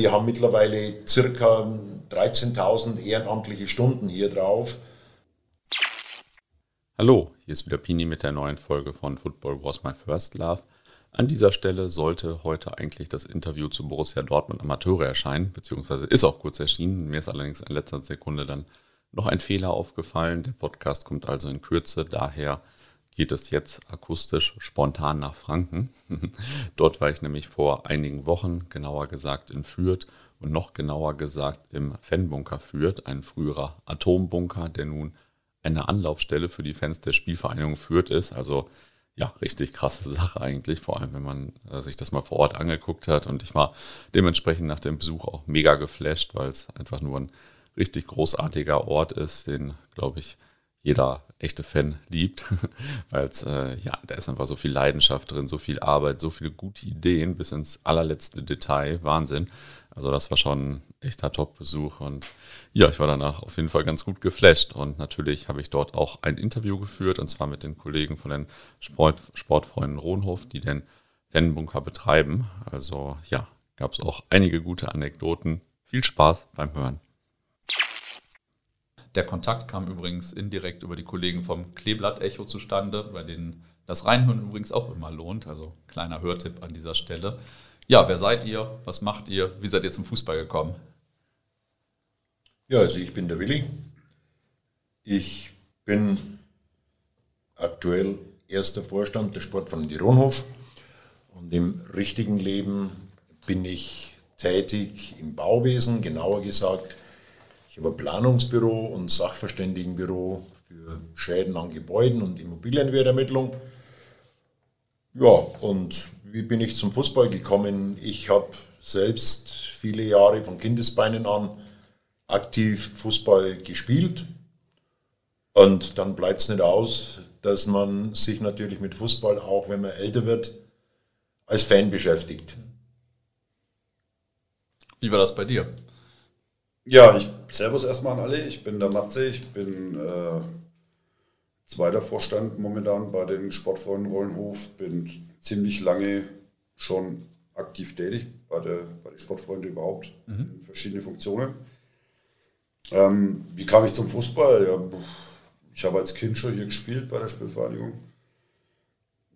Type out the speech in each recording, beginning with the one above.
Wir haben mittlerweile circa 13.000 ehrenamtliche Stunden hier drauf. Hallo, hier ist wieder Pini mit der neuen Folge von Football Was My First Love. An dieser Stelle sollte heute eigentlich das Interview zu Borussia Dortmund Amateure erscheinen, beziehungsweise ist auch kurz erschienen. Mir ist allerdings in letzter Sekunde dann noch ein Fehler aufgefallen. Der Podcast kommt also in Kürze, daher geht es jetzt akustisch spontan nach Franken. Dort war ich nämlich vor einigen Wochen, genauer gesagt in Fürth und noch genauer gesagt im Fanbunker Fürth, ein früherer Atombunker, der nun eine Anlaufstelle für die Fans der Spielvereinigung Fürth ist. Also ja, richtig krasse Sache eigentlich, vor allem wenn man äh, sich das mal vor Ort angeguckt hat. Und ich war dementsprechend nach dem Besuch auch mega geflasht, weil es einfach nur ein richtig großartiger Ort ist, den, glaube ich, jeder echte Fan liebt, weil es, äh, ja, da ist einfach so viel Leidenschaft drin, so viel Arbeit, so viele gute Ideen bis ins allerletzte Detail. Wahnsinn. Also das war schon ein echter Top-Besuch und ja, ich war danach auf jeden Fall ganz gut geflasht und natürlich habe ich dort auch ein Interview geführt und zwar mit den Kollegen von den Sport, Sportfreunden Rohnhof, die den Fanbunker betreiben. Also ja, gab es auch einige gute Anekdoten. Viel Spaß beim Hören. Der Kontakt kam übrigens indirekt über die Kollegen vom Kleeblatt Echo zustande, bei denen das Reinhören übrigens auch immer lohnt. Also kleiner Hörtipp an dieser Stelle. Ja, wer seid ihr? Was macht ihr? Wie seid ihr zum Fußball gekommen? Ja, also ich bin der Willi. Ich bin aktuell erster Vorstand des Sportvereins Ronhof und im richtigen Leben bin ich tätig im Bauwesen, genauer gesagt ich habe ein Planungsbüro und Sachverständigenbüro für Schäden an Gebäuden und Immobilienwertermittlung. Ja, und wie bin ich zum Fußball gekommen? Ich habe selbst viele Jahre von Kindesbeinen an aktiv Fußball gespielt. Und dann bleibt es nicht aus, dass man sich natürlich mit Fußball, auch wenn man älter wird, als Fan beschäftigt. Wie war das bei dir? Ja, ich servus erstmal an alle. Ich bin der Matze, ich bin äh, zweiter Vorstand momentan bei den Sportfreunden Rollenhof, bin ziemlich lange schon aktiv tätig bei der, bei den Sportfreunden überhaupt, mhm. in verschiedene Funktionen. Ähm, wie kam ich zum Fußball? Ja, ich habe als Kind schon hier gespielt bei der Spielvereinigung.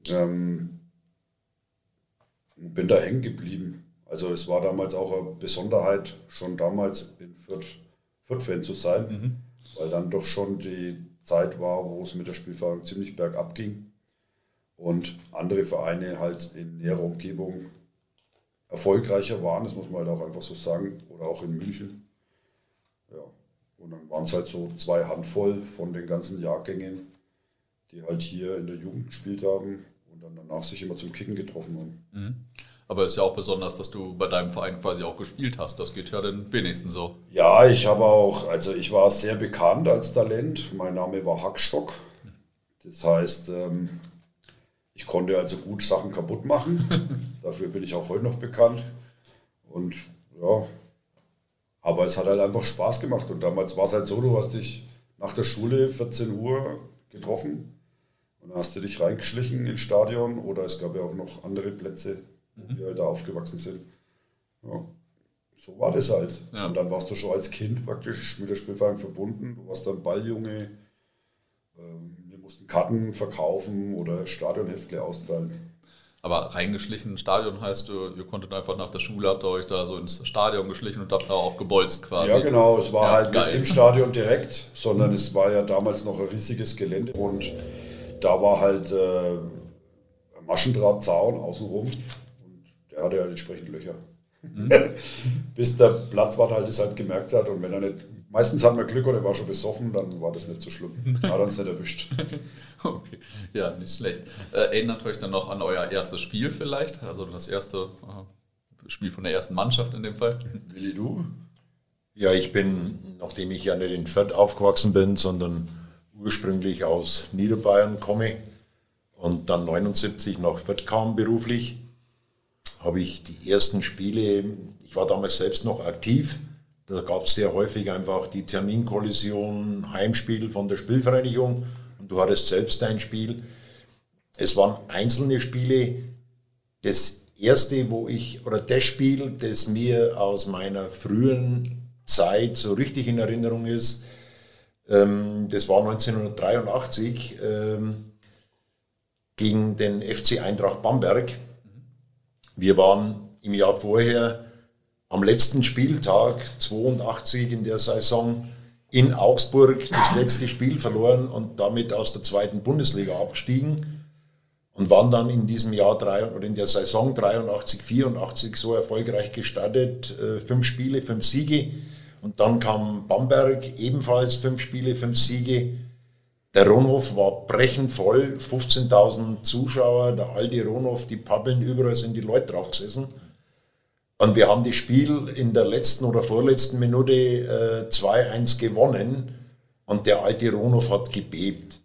Ähm, bin da hängen geblieben. Also es war damals auch eine Besonderheit, schon damals in Fürth, Fürth-Fan zu sein, mhm. weil dann doch schon die Zeit war, wo es mit der Spielfahrt ziemlich bergab ging und andere Vereine halt in näherer Umgebung erfolgreicher waren, das muss man halt auch einfach so sagen, oder auch in München. Ja. Und dann waren es halt so zwei Handvoll von den ganzen Jahrgängen, die halt hier in der Jugend gespielt haben und dann danach sich immer zum Kicken getroffen haben. Mhm. Aber es ist ja auch besonders, dass du bei deinem Verein quasi auch gespielt hast. Das geht ja den wenigsten so. Ja, ich habe auch, also ich war sehr bekannt als Talent. Mein Name war Hackstock. Das heißt, ähm, ich konnte also gut Sachen kaputt machen. Dafür bin ich auch heute noch bekannt. Und ja, aber es hat halt einfach Spaß gemacht. Und damals war es halt so, du hast dich nach der Schule 14 Uhr getroffen und dann hast du dich reingeschlichen ins Stadion oder es gab ja auch noch andere Plätze mhm. wir halt da aufgewachsen sind. Ja, so war das halt. Ja. Und dann warst du schon als Kind praktisch mit der Spielverein verbunden. Du warst dann Balljunge. Ähm, wir mussten Karten verkaufen oder Stadionheftle austeilen. Aber reingeschlichen Stadion heißt, ihr konntet einfach nach der Schule, habt ihr euch da so ins Stadion geschlichen und habt da auch gebolzt quasi. Ja, genau. Es war ja, halt geil. nicht im Stadion direkt, sondern mhm. es war ja damals noch ein riesiges Gelände und da war halt äh, Maschendrahtzaun außenrum der hatte halt entsprechend Löcher. Mhm. Bis der Platzwart halt das halt gemerkt hat und wenn er nicht, meistens hat man Glück oder er war schon besoffen, dann war das nicht so schlimm. Hat er uns nicht erwischt. okay, ja, nicht schlecht. Äh, erinnert euch dann noch an euer erstes Spiel vielleicht? Also das erste äh, Spiel von der ersten Mannschaft in dem Fall? Willi, du? Ja, ich bin, nachdem ich ja nicht in Fürth aufgewachsen bin, sondern ursprünglich aus Niederbayern komme und dann 79 nach Fürth kam beruflich, habe ich die ersten Spiele, ich war damals selbst noch aktiv, da gab es sehr häufig einfach die Terminkollision, Heimspiel von der Spielvereinigung und du hattest selbst dein Spiel. Es waren einzelne Spiele. Das erste, wo ich, oder das Spiel, das mir aus meiner frühen Zeit so richtig in Erinnerung ist, ähm, das war 1983 ähm, gegen den FC Eintracht Bamberg. Wir waren im Jahr vorher am letzten Spieltag 82 in der Saison in Augsburg das letzte Spiel verloren und damit aus der zweiten Bundesliga abgestiegen und waren dann in diesem Jahr drei, oder in der Saison 83, 84 so erfolgreich gestartet. Äh, fünf Spiele, fünf Siege. Und dann kam Bamberg, ebenfalls fünf Spiele, fünf Siege. Der Ronhof war brechend voll, 15.000 Zuschauer, der alte Ronhof, die Pappeln, überall sind die Leute drauf gesessen. Und wir haben das Spiel in der letzten oder vorletzten Minute äh, 2-1 gewonnen und der alte Ronhof hat gebebt.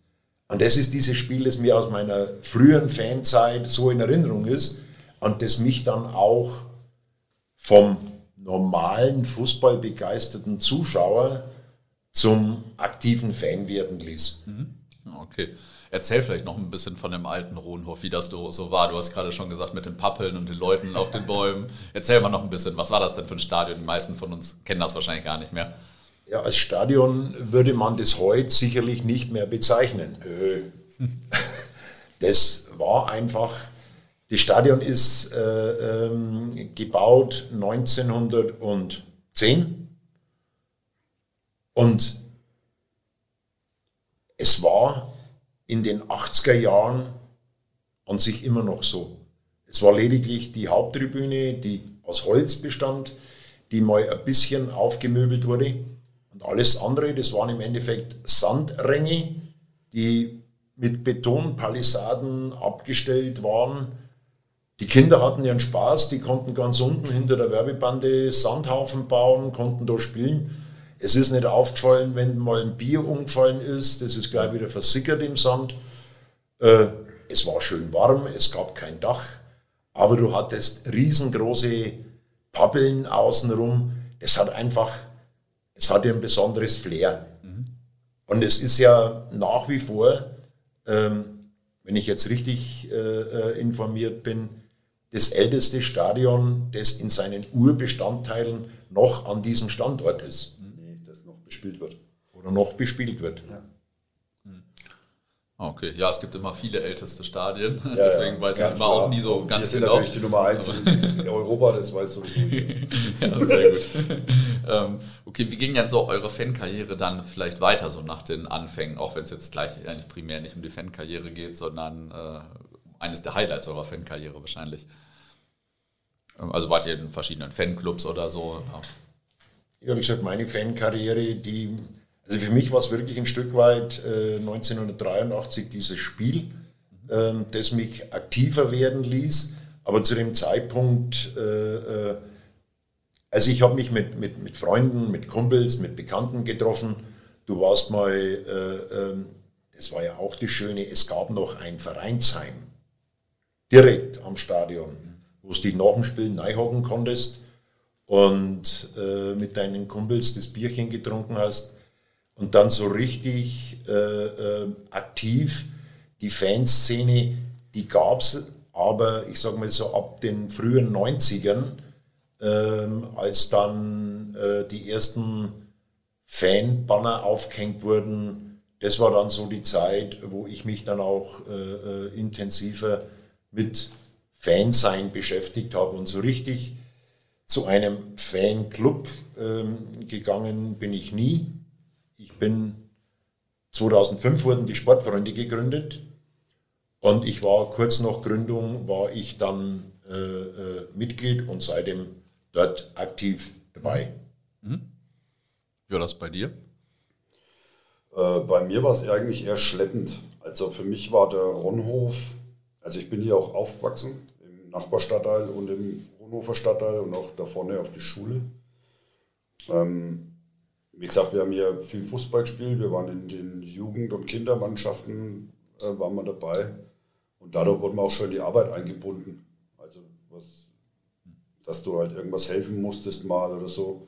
Und das ist dieses Spiel, das mir aus meiner früheren Fanzeit so in Erinnerung ist und das mich dann auch vom normalen fußballbegeisterten Zuschauer zum aktiven Fan werden ließ. Mhm. Okay. Erzähl vielleicht noch ein bisschen von dem alten Rohnhof, wie das so war. Du hast gerade schon gesagt mit den Pappeln und den Leuten auf den Bäumen. Erzähl mal noch ein bisschen, was war das denn für ein Stadion? Die meisten von uns kennen das wahrscheinlich gar nicht mehr. Ja, als Stadion würde man das heute sicherlich nicht mehr bezeichnen. Das war einfach, das Stadion ist äh, ähm, gebaut 1910 und es war in den 80er Jahren an sich immer noch so. Es war lediglich die Haupttribüne, die aus Holz bestand, die mal ein bisschen aufgemöbelt wurde. Und alles andere, das waren im Endeffekt Sandränge, die mit Betonpalisaden abgestellt waren. Die Kinder hatten ihren Spaß, die konnten ganz unten hinter der Werbebande Sandhaufen bauen, konnten da spielen. Es ist nicht aufgefallen, wenn mal ein Bier umgefallen ist, das ist gleich wieder versickert im Sand. Äh, es war schön warm, es gab kein Dach, aber du hattest riesengroße Pappeln außenrum. Es hat einfach, es hatte ein besonderes Flair. Mhm. Und es ist ja nach wie vor, ähm, wenn ich jetzt richtig äh, äh informiert bin, das älteste Stadion, das in seinen Urbestandteilen noch an diesem Standort ist bespielt wird. Oder noch bespielt wird. Ja. Ah, okay, ja, es gibt immer viele älteste Stadien, ja, deswegen ja, weiß ich immer klar. auch nie so ganz genau. Wir sind natürlich die Nummer 1 in Europa, das weiß sowieso Ja, sehr gut. ähm, okay, wie ging denn so eure Fankarriere dann vielleicht weiter, so nach den Anfängen, auch wenn es jetzt gleich eigentlich primär nicht um die Fankarriere geht, sondern äh, eines der Highlights eurer Fankarriere wahrscheinlich? Ähm, also wart ihr in verschiedenen Fanclubs oder so? Ja ja, wie gesagt, meine Fankarriere, die, also für mich war es wirklich ein Stück weit äh, 1983 dieses Spiel, äh, das mich aktiver werden ließ. Aber zu dem Zeitpunkt, äh, äh also ich habe mich mit, mit, mit Freunden, mit Kumpels, mit Bekannten getroffen. Du warst mal, äh, ähm, das war ja auch das Schöne, es gab noch ein Vereinsheim direkt am Stadion, wo du dich nach dem Spiel neihocken konntest und äh, mit deinen Kumpels das Bierchen getrunken hast und dann so richtig äh, äh, aktiv die Fanszene, die gab es, aber ich sage mal so ab den frühen 90ern, ähm, als dann äh, die ersten Fanbanner aufgehängt wurden, das war dann so die Zeit, wo ich mich dann auch äh, äh, intensiver mit Fansein beschäftigt habe und so richtig zu einem Fanclub ähm, gegangen bin ich nie. Ich bin 2005 wurden die Sportfreunde gegründet und ich war kurz nach Gründung war ich dann äh, äh, Mitglied und seitdem dort aktiv dabei. Mhm. Wie war das bei dir? Äh, bei mir war es eigentlich eher schleppend. Also für mich war der Ronhof, also ich bin hier auch aufgewachsen im Nachbarstadtteil und im Hannover Stadtteil und auch da vorne auf die Schule. Ähm, wie gesagt, wir haben hier viel Fußball gespielt, wir waren in den Jugend- und Kindermannschaften äh, waren wir dabei und dadurch wurde man auch schon in die Arbeit eingebunden. Also was, dass du halt irgendwas helfen musstest mal oder so.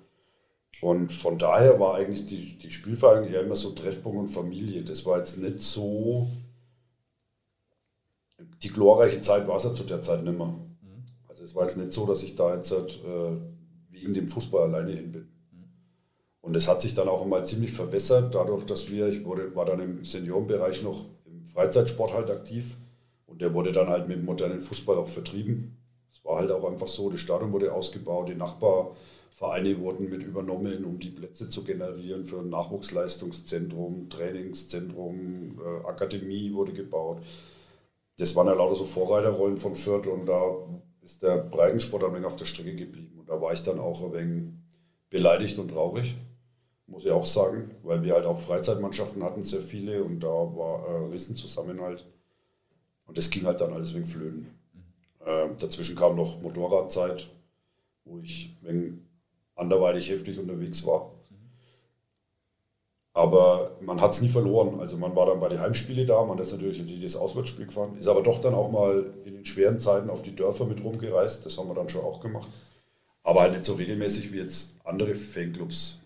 Und von daher war eigentlich die, die Spielvereinigung eher immer so Treffpunkt und Familie. Das war jetzt nicht so. Die glorreiche Zeit war es ja zu der Zeit nicht mehr es war jetzt nicht so, dass ich da jetzt halt, äh, wegen dem Fußball alleine hin bin. Und es hat sich dann auch einmal ziemlich verwässert, dadurch, dass wir, ich wurde, war dann im Seniorenbereich noch im Freizeitsport halt aktiv und der wurde dann halt mit dem modernen Fußball auch vertrieben. Es war halt auch einfach so, das Stadion wurde ausgebaut, die Nachbarvereine wurden mit übernommen, um die Plätze zu generieren für ein Nachwuchsleistungszentrum, Trainingszentrum, äh, Akademie wurde gebaut. Das waren ja lauter so Vorreiterrollen von Fürth und da ist der Breitensport ein wenig auf der Strecke geblieben. Und da war ich dann auch ein wenig beleidigt und traurig muss ich auch sagen, weil wir halt auch Freizeitmannschaften hatten, sehr viele und da war ein Riesenzusammenhalt. Und das ging halt dann alles wegen Flöten. Äh, dazwischen kam noch Motorradzeit, wo ich wegen anderweitig heftig unterwegs war. Aber man hat es nie verloren. Also man war dann bei den Heimspielen da, man ist natürlich in das Auswärtsspiel gefahren, ist aber doch dann auch mal in den schweren Zeiten auf die Dörfer mit rumgereist. Das haben wir dann schon auch gemacht. Aber halt nicht so regelmäßig wie jetzt andere Fanclubs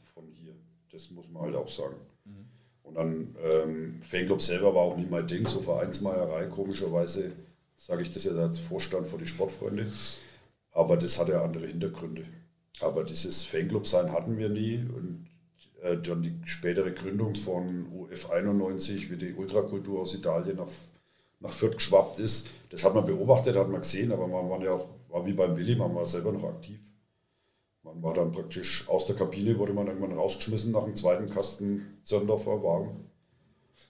das muss man halt auch sagen. Mhm. Und dann ähm, Fanclub selber war auch nicht mein Ding, so Vereinsmeierei, komischerweise sage ich das jetzt als Vorstand für die Sportfreunde. Aber das hat ja andere Hintergründe. Aber dieses Fanclub-Sein hatten wir nie. Und äh, dann die spätere Gründung von UF 91, wie die Ultrakultur aus Italien nach, nach Fürth geschwappt ist, das hat man beobachtet, hat man gesehen, aber man war ja auch, war wie beim Willi, man war selber noch aktiv. Man war dann praktisch aus der Kabine, wurde man irgendwann rausgeschmissen nach dem zweiten Kasten Zöndorfer Wagen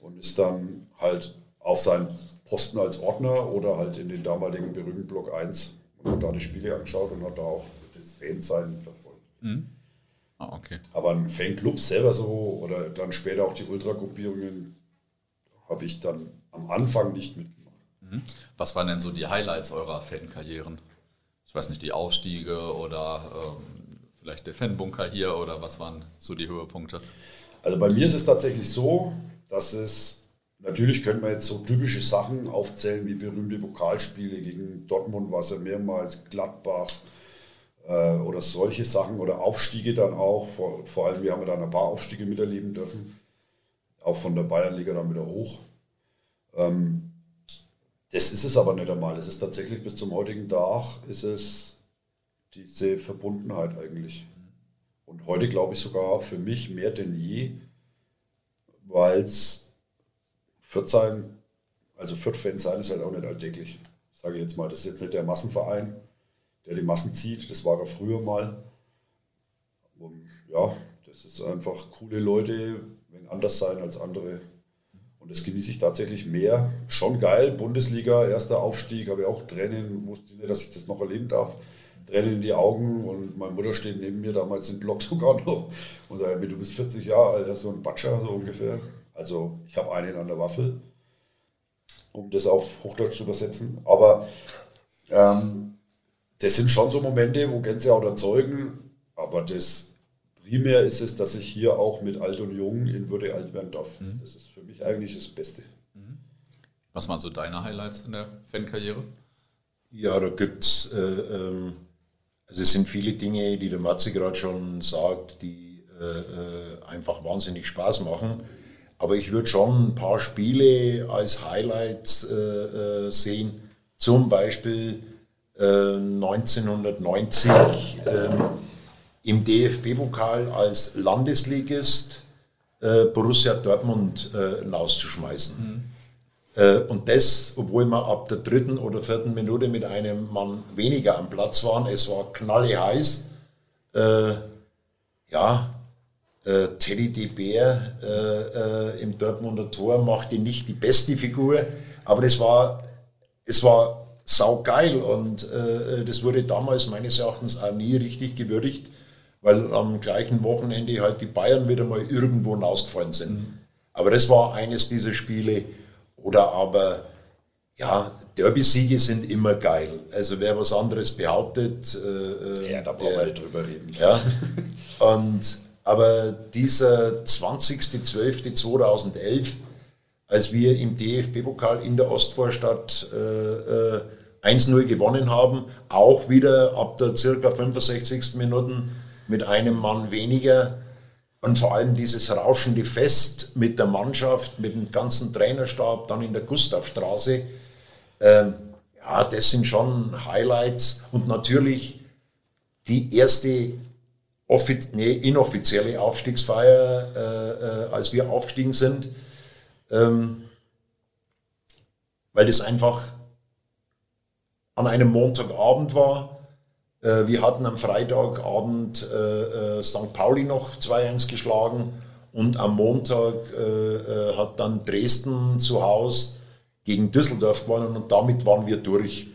und ist dann halt auf seinen Posten als Ordner oder halt in den damaligen berühmten Block 1 und hat da die Spiele angeschaut und hat da auch das Fansein verfolgt. Mhm. Ah, okay. Aber ein Fanclub selber so oder dann später auch die Ultragruppierungen habe ich dann am Anfang nicht mitgemacht. Mhm. Was waren denn so die Highlights eurer Fankarrieren? Ich weiß nicht, die Aufstiege oder ähm vielleicht der Fanbunker hier oder was waren so die Höhepunkte? Also bei mir ist es tatsächlich so, dass es, natürlich könnte man jetzt so typische Sachen aufzählen wie berühmte Pokalspiele gegen Dortmund, war es ja mehrmals, Gladbach äh, oder solche Sachen oder Aufstiege dann auch. Vor, vor allem, wir haben dann ein paar Aufstiege miterleben dürfen, auch von der Bayernliga dann wieder hoch. Ähm, das ist es aber nicht einmal. Es ist tatsächlich bis zum heutigen Tag ist es diese Verbundenheit eigentlich. Und heute glaube ich sogar für mich mehr denn je, weil es Fürth sein, also Fürth-Fan sein ist halt auch nicht alltäglich. Sage ich jetzt mal, das ist jetzt nicht der Massenverein, der die Massen zieht, das war er früher mal. Und ja, das ist einfach coole Leute, wenn anders sein als andere. Und das genieße ich tatsächlich mehr. Schon geil, Bundesliga, erster Aufstieg, habe ich auch Tränen, wusste nicht, dass ich das noch erleben darf. Tränen in die Augen und meine Mutter steht neben mir damals im Block sogar noch und sagt du bist 40 Jahre alt, so ein Batscher so ungefähr. Also ich habe einen an der Waffel, um das auf Hochdeutsch zu übersetzen. Aber ähm, das sind schon so Momente, wo Gänsehaut erzeugen, aber das primär ist es, dass ich hier auch mit Alt und Jung in Würde alt werden darf. Mhm. Das ist für mich eigentlich das Beste. Mhm. Was waren so deine Highlights in der Fankarriere? Ja, da gibt es äh, ähm also es sind viele Dinge, die der Matze gerade schon sagt, die äh, äh, einfach wahnsinnig Spaß machen. Aber ich würde schon ein paar Spiele als Highlights äh, äh sehen. Zum Beispiel 1990 äh, ähm, im DFB-Pokal als Landesligist äh, Borussia Dortmund hinauszuschmeißen. Mhm. Äh, und das, obwohl wir ab der dritten oder vierten Minute mit einem Mann weniger am Platz waren. Es war knalle heiß. Äh, ja, äh, Teddy de Bär äh, äh, im Dortmunder Tor machte nicht die beste Figur, aber das war, es war saugeil und äh, das wurde damals meines Erachtens auch nie richtig gewürdigt, weil am gleichen Wochenende halt die Bayern wieder mal irgendwo hinausgefallen sind. Mhm. Aber das war eines dieser Spiele, oder aber, ja, Derby-Siege sind immer geil. Also wer was anderes behauptet, äh, ja, da brauchen wir nicht drüber reden. Ja, und, aber dieser 20.12.2011, als wir im DFB-Pokal in der Ostvorstadt äh, äh, 1-0 gewonnen haben, auch wieder ab der circa 65. Minuten mit einem Mann weniger, und vor allem dieses rauschende Fest mit der Mannschaft, mit dem ganzen Trainerstab, dann in der Gustavstraße. Ähm, ja, das sind schon Highlights und natürlich die erste nee, inoffizielle Aufstiegsfeier, äh, äh, als wir aufgestiegen sind, ähm, weil das einfach an einem Montagabend war. Äh, wir hatten am Freitagabend äh, äh, St. Pauli noch 2-1 geschlagen und am Montag hat dann Dresden zu Hause gegen Düsseldorf gewonnen und damit waren wir durch.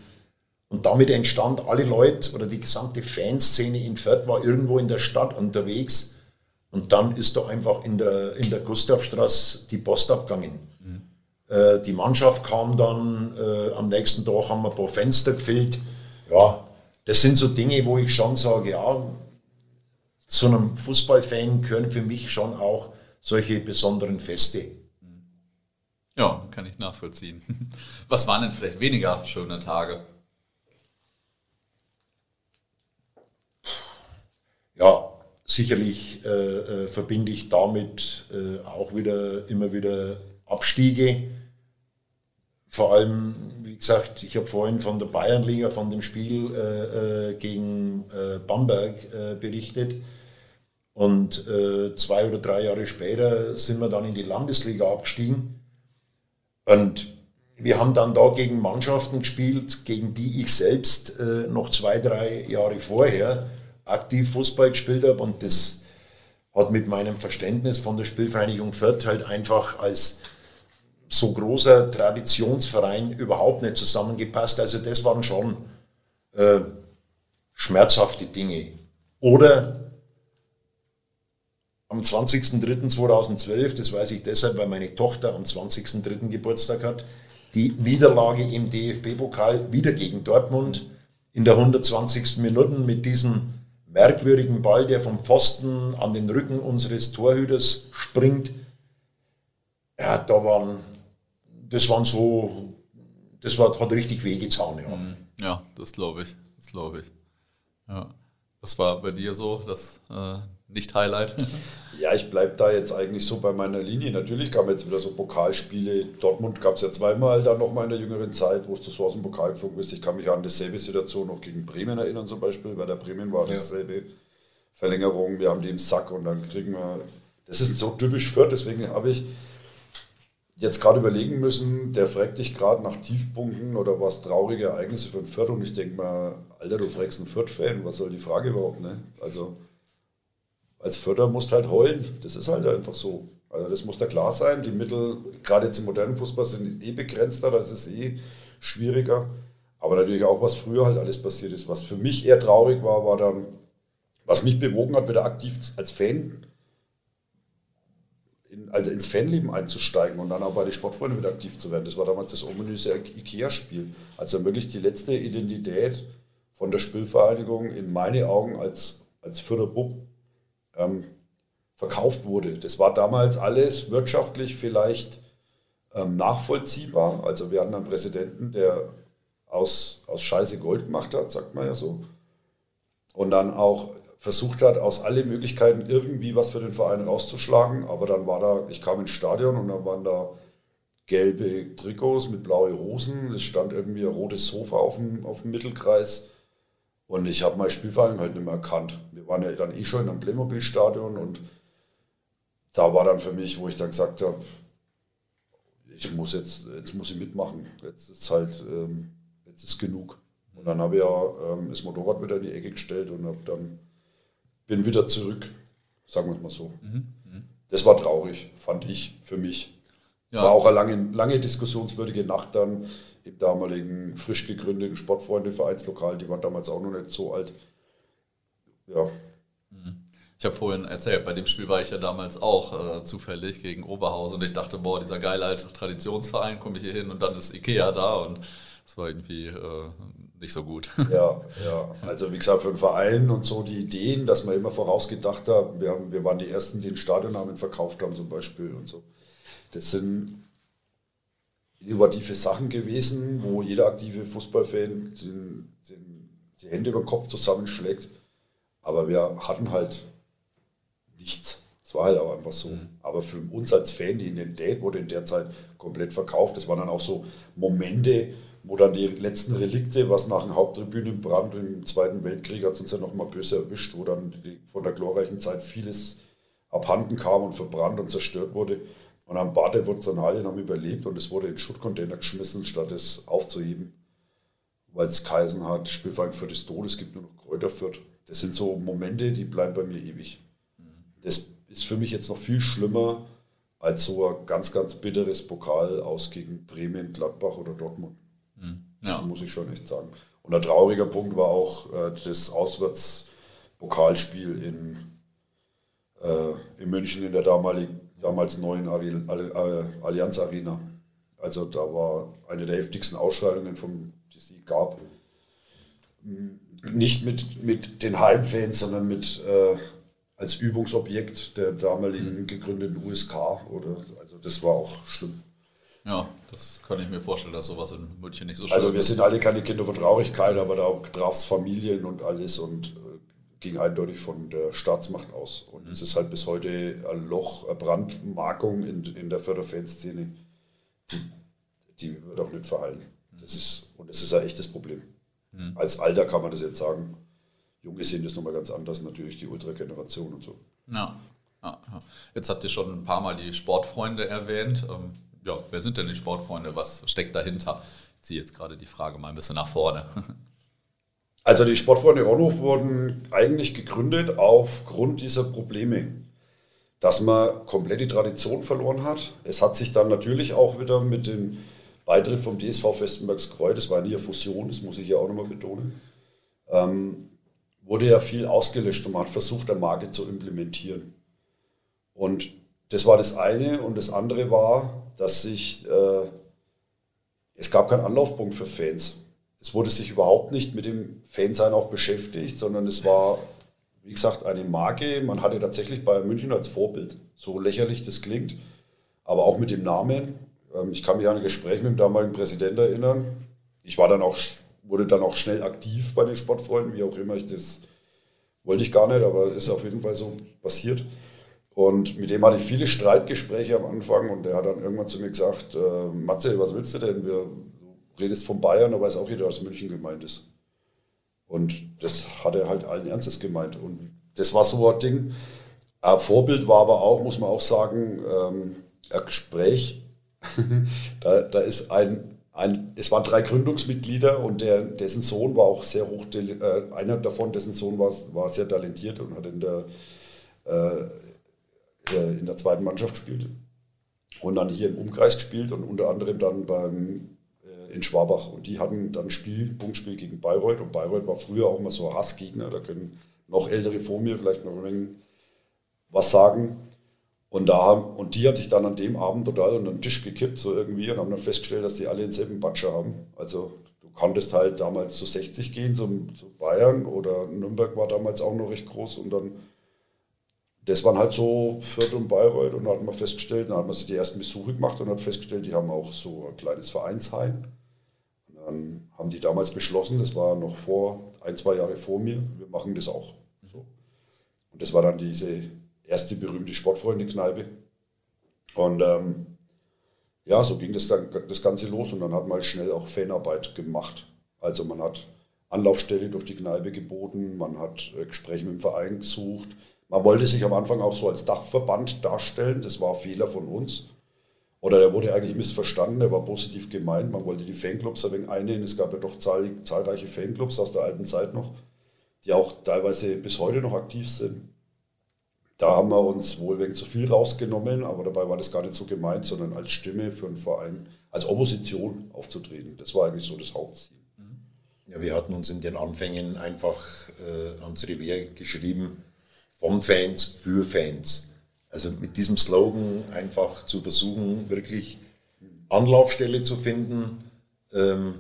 Und damit entstand alle Leute oder die gesamte Fanszene in Fürth war irgendwo in der Stadt unterwegs. Und dann ist da einfach in der, in der Gustavstraße die Post abgegangen. Mhm. Äh, die Mannschaft kam dann, äh, am nächsten Tag haben wir ein paar Fenster gefüllt. Ja, das sind so Dinge, wo ich schon sage, ja, zu einem Fußballfan gehören für mich schon auch solche besonderen Feste. Ja, kann ich nachvollziehen. Was waren denn vielleicht weniger schöne Tage? Ja, sicherlich äh, äh, verbinde ich damit äh, auch wieder immer wieder Abstiege. Vor allem, wie gesagt, ich habe vorhin von der Bayernliga, von dem Spiel äh, äh gegen äh, Bamberg berichtet. Und zwei oder drei Jahre später sind wir dann in die Landesliga abgestiegen. Und wir haben dann da gegen Mannschaften gespielt, gegen die ich selbst noch zwei, drei Jahre vorher aktiv Fußball gespielt habe und das hat mit meinem Verständnis von der Spielvereinigung Fürth halt einfach als so großer Traditionsverein überhaupt nicht zusammengepasst. Also das waren schon äh, schmerzhafte Dinge. Oder am 20.03.2012, das weiß ich deshalb, weil meine Tochter am 20.03. Geburtstag hat, die Niederlage im DFB-Pokal wieder gegen Dortmund in der 120. Minute mit diesem merkwürdigen Ball, der vom Pfosten an den Rücken unseres Torhüters springt. Ja, da waren, das waren so, das war, hat richtig wehgetan. Ja, mhm. ja das glaube ich, das glaube ich. Ja. Was war bei dir so das äh, Nicht-Highlight? Ja, ich bleibe da jetzt eigentlich so bei meiner Linie. Natürlich kamen jetzt wieder so Pokalspiele. Dortmund gab es ja zweimal dann noch mal in der jüngeren Zeit, wo es so aus dem Pokal geflogen ist. Ich kann mich an dieselbe Situation noch gegen Bremen erinnern zum Beispiel. Bei der Bremen war dasselbe ja. Verlängerung. Wir haben die im Sack und dann kriegen wir... Das ist so typisch Fürth, deswegen habe ich jetzt gerade überlegen müssen, der fragt dich gerade nach Tiefpunkten oder was traurige Ereignisse den Fürth und ich denke mal, Alter, du fragst einen Fürth-Fan, was soll die Frage überhaupt, ne? Also als Förder musst halt heulen. Das ist halt einfach so. Also das muss da klar sein. Die Mittel, gerade jetzt im modernen Fußball, sind eh begrenzter, das ist eh schwieriger. Aber natürlich auch, was früher halt alles passiert ist. Was für mich eher traurig war, war dann, was mich bewogen hat, wieder aktiv als Fan, in, also ins Fanleben einzusteigen und dann auch bei den Sportfreunden wieder aktiv zu werden. Das war damals das ominöse Ikea-Spiel. Also wirklich die letzte Identität von der Spielvereinigung in meine Augen als, als Förderbub ähm, verkauft wurde. Das war damals alles wirtschaftlich vielleicht ähm, nachvollziehbar. Also wir hatten einen Präsidenten, der aus, aus Scheiße Gold gemacht hat, sagt man ja so. Und dann auch versucht hat, aus allen Möglichkeiten irgendwie was für den Verein rauszuschlagen. Aber dann war da, ich kam ins Stadion und dann waren da gelbe Trikots mit blauen Hosen. Es stand irgendwie ein rotes Sofa auf dem, auf dem Mittelkreis. Und ich habe mein Spielverein halt nicht mehr erkannt. Wir waren ja dann eh schon am Playmobil-Stadion und da war dann für mich, wo ich dann gesagt habe, ich muss jetzt, jetzt muss ich mitmachen. Jetzt ist halt, ähm, jetzt ist genug. Und dann habe ich ja ähm, das Motorrad wieder in die Ecke gestellt und habe dann bin wieder zurück, sagen wir es mal so. Mhm. Mhm. Das war traurig, fand ich für mich. Ja. War auch eine lange, lange diskussionswürdige Nacht dann im damaligen frisch gegründeten Sportfreunde-Vereinslokal. Die waren damals auch noch nicht so alt. Ja. Mhm. Ich habe vorhin erzählt, bei dem Spiel war ich ja damals auch äh, zufällig gegen Oberhausen und ich dachte, boah, dieser geile alte Traditionsverein, komme ich hier hin und dann ist Ikea da und das war irgendwie äh, nicht so gut. Ja, ja. Also wie gesagt, für einen Verein und so die Ideen, dass man immer vorausgedacht hat, wir, haben, wir waren die Ersten, die den Stadionnamen verkauft haben zum Beispiel und so. Das sind innovative Sachen gewesen, wo jeder aktive Fußballfan den, den, die Hände über den Kopf zusammenschlägt. Aber wir hatten halt nichts. Es war halt auch einfach so. Mhm. Aber für uns als Fan, die Identität wurde in der Zeit komplett verkauft. Das waren dann auch so Momente, wo dann die letzten Relikte, was nach dem Haupttribünenbrand im Zweiten Weltkrieg hat es uns ja noch mal böse erwischt, wo dann die, von der glorreichen Zeit vieles abhanden kam und verbrannt und zerstört wurde. Und am Bad der Wurzelnalien haben überlebt und es wurde in Schuttcontainer geschmissen, statt es aufzuheben, weil es geheißen hat, Spielverein für des Todes, es gibt nur noch Kräuterfürth. Das sind so Momente, die bleiben bei mir ewig. Das ist für mich jetzt noch viel schlimmer als so ein ganz, ganz bitteres Pokal aus gegen Bremen, Gladbach oder Dortmund. Mhm. Ja. Das muss ich schon echt sagen. Und ein trauriger Punkt war auch äh, das Auswärtspokalspiel in, äh, in München in der damaligen, damals neuen Allianz Arena. Also da war eine der heftigsten Ausschreitungen, vom, die es gab. Nicht mit, mit den Heimfans, sondern mit äh, als Übungsobjekt der damaligen gegründeten USK. Oder, also das war auch schlimm. Ja, das kann ich mir vorstellen, dass sowas in München nicht so schlimm ist. Also wir sind alle keine Kinder von Traurigkeit, aber da traf es Familien und alles und äh, ging eindeutig von der Staatsmacht aus. Und mhm. es ist halt bis heute ein Loch, eine Brandmarkung in, in der Förderfanszene, die, die wird auch nicht verheilen. Das ist, und das ist ein echtes Problem. Mhm. Als Alter kann man das jetzt sagen. Junge sehen das nochmal ganz anders, natürlich die Ultra-Generation und so. Ja. ja. Jetzt habt ihr schon ein paar Mal die Sportfreunde erwähnt. Ja, wer sind denn die Sportfreunde? Was steckt dahinter? Ich ziehe jetzt gerade die Frage mal ein bisschen nach vorne. Also die Sportfreunde Ronhof wurden eigentlich gegründet aufgrund dieser Probleme, dass man komplett die Tradition verloren hat. Es hat sich dann natürlich auch wieder mit dem Beitritt vom DSV Festenbergs Kreuz, das war eine Fusion, das muss ich ja auch nochmal betonen, ähm, wurde ja viel ausgelöscht und man hat versucht, eine Marke zu implementieren. Und das war das eine. Und das andere war, dass sich, äh, es gab keinen Anlaufpunkt für Fans. Es wurde sich überhaupt nicht mit dem Fansein auch beschäftigt, sondern es war, wie gesagt, eine Marke. Man hatte tatsächlich Bayern München als Vorbild, so lächerlich das klingt, aber auch mit dem Namen. Ähm, ich kann mich an ein Gespräch mit dem damaligen Präsidenten erinnern. Ich war dann auch wurde dann auch schnell aktiv bei den Sportfreunden, wie auch immer ich das wollte ich gar nicht, aber es ist auf jeden Fall so passiert. Und mit dem hatte ich viele Streitgespräche am Anfang und der hat dann irgendwann zu mir gesagt, äh, Matze, was willst du denn? Wir, du redest von Bayern, aber weiß auch jeder, dass München gemeint ist. Und das hat er halt allen Ernstes gemeint. Und das war so ein Ding. Ein Vorbild war aber auch, muss man auch sagen, ähm, ein Gespräch. da, da ist ein ein, es waren drei Gründungsmitglieder und der, dessen Sohn war auch sehr hoch, äh, einer davon, dessen Sohn war, war sehr talentiert und hat in der, äh, äh, in der zweiten Mannschaft gespielt. Und dann hier im Umkreis gespielt und unter anderem dann beim, äh, in Schwabach. Und die hatten dann Spiel, Punktspiel gegen Bayreuth und Bayreuth war früher auch mal so ein Hassgegner, da können noch ältere vor mir vielleicht noch was sagen. Und, da und die haben sich dann an dem Abend total unter den Tisch gekippt, so irgendwie, und haben dann festgestellt, dass die alle denselben Batscher haben. Also du konntest halt damals zu 60 gehen, zum, zu Bayern oder Nürnberg war damals auch noch recht groß und dann, das waren halt so Fürth und Bayreuth und da hat man festgestellt, dann hat man sich die ersten Besuche gemacht und hat festgestellt, die haben auch so ein kleines Vereinsheim. Und dann haben die damals beschlossen, das war noch vor, ein, zwei Jahre vor mir, wir machen das auch. So. Und das war dann diese erste berühmte Sportfreunde-Kneipe. Und ähm, ja, so ging das dann das Ganze los und dann hat man halt schnell auch Fanarbeit gemacht. Also man hat Anlaufstelle durch die Kneipe geboten, man hat äh, Gespräche mit dem Verein gesucht. Man wollte sich am Anfang auch so als Dachverband darstellen, das war ein Fehler von uns. Oder der wurde eigentlich missverstanden, der war positiv gemeint. Man wollte die Fanclubs ein wenig einnehmen. Es gab ja doch zahlreiche Fanclubs aus der alten Zeit noch, die auch teilweise bis heute noch aktiv sind. Da haben wir uns wohl wegen zu viel rausgenommen, aber dabei war das gar nicht so gemeint, sondern als Stimme für einen Verein, als Opposition aufzutreten. Das war eigentlich so das Hauptziel. Ja, wir hatten uns in den Anfängen einfach äh, ans Revier geschrieben, von Fans für Fans. Also mit diesem Slogan einfach zu versuchen, wirklich Anlaufstelle zu finden. Ähm,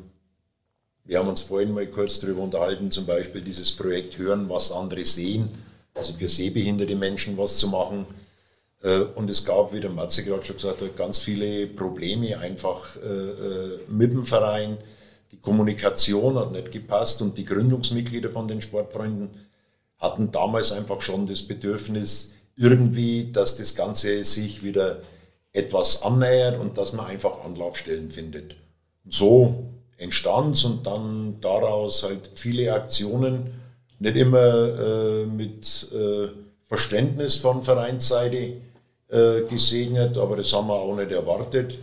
wir haben uns vorhin mal kurz darüber unterhalten, zum Beispiel dieses Projekt Hören, was andere sehen also für sehbehinderte Menschen was zu machen. Äh, und es gab, wie der Matze gerade schon gesagt hat, ganz viele Probleme einfach äh, äh, mit dem Verein. Die Kommunikation hat nicht gepasst und die Gründungsmitglieder von den Sportfreunden hatten damals einfach schon das Bedürfnis, irgendwie, dass das Ganze sich wieder etwas annähert und dass man einfach Anlaufstellen findet. So entstand und dann daraus halt viele Aktionen, nicht immer äh, mit äh, Verständnis von Vereinsseite äh, gesegnet, aber das haben wir auch nicht erwartet.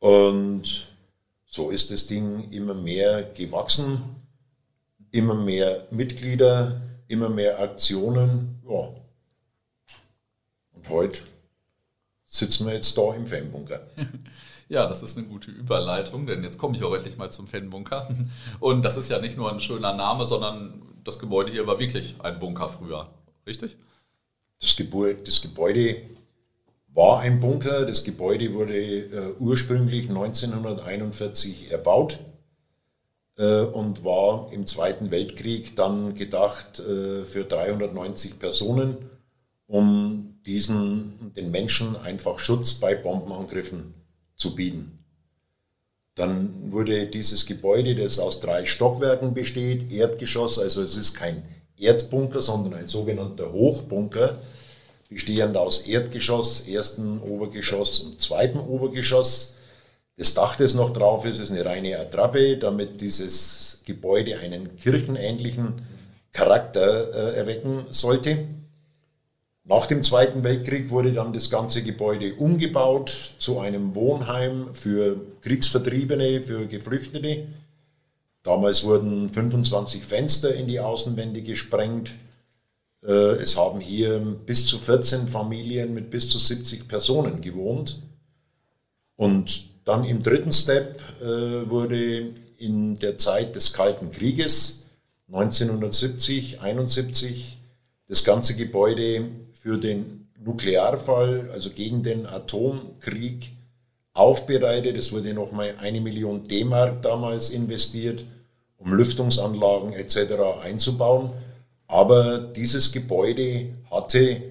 Und so ist das Ding immer mehr gewachsen, immer mehr Mitglieder, immer mehr Aktionen. Ja. Und heute sitzen wir jetzt da im Fanbunker. Ja, das ist eine gute Überleitung, denn jetzt komme ich auch endlich mal zum Fanbunker. Und das ist ja nicht nur ein schöner Name, sondern das Gebäude hier war wirklich ein Bunker früher, richtig? Das Gebäude, das Gebäude war ein Bunker. Das Gebäude wurde äh, ursprünglich 1941 erbaut und war im Zweiten Weltkrieg dann gedacht äh, für 390 Personen, um diesen, den Menschen einfach Schutz bei Bombenangriffen zu bieten. Dann wurde dieses Gebäude, das aus drei Stockwerken besteht, Erdgeschoss, also es ist kein Erdbunker, sondern ein sogenannter Hochbunker, bestehend aus Erdgeschoss, ersten Obergeschoss und zweiten Obergeschoss. Das Dach, das noch drauf ist, ist eine reine Attrappe, damit dieses Gebäude einen kirchenähnlichen Charakter äh, erwecken sollte. Nach dem Zweiten Weltkrieg wurde dann das ganze Gebäude umgebaut zu einem Wohnheim für Kriegsvertriebene, für Geflüchtete. Damals wurden 25 Fenster in die Außenwände gesprengt. Äh, es haben hier bis zu 14 Familien mit bis zu 70 Personen gewohnt. Und dann im dritten Step äh, wurde in der Zeit des Kalten Krieges 1970, 71 das ganze Gebäude für den Nuklearfall, also gegen den Atomkrieg, aufbereitet. Es wurde nochmal eine Million D-Mark damals investiert, um Lüftungsanlagen etc. einzubauen. Aber dieses Gebäude hatte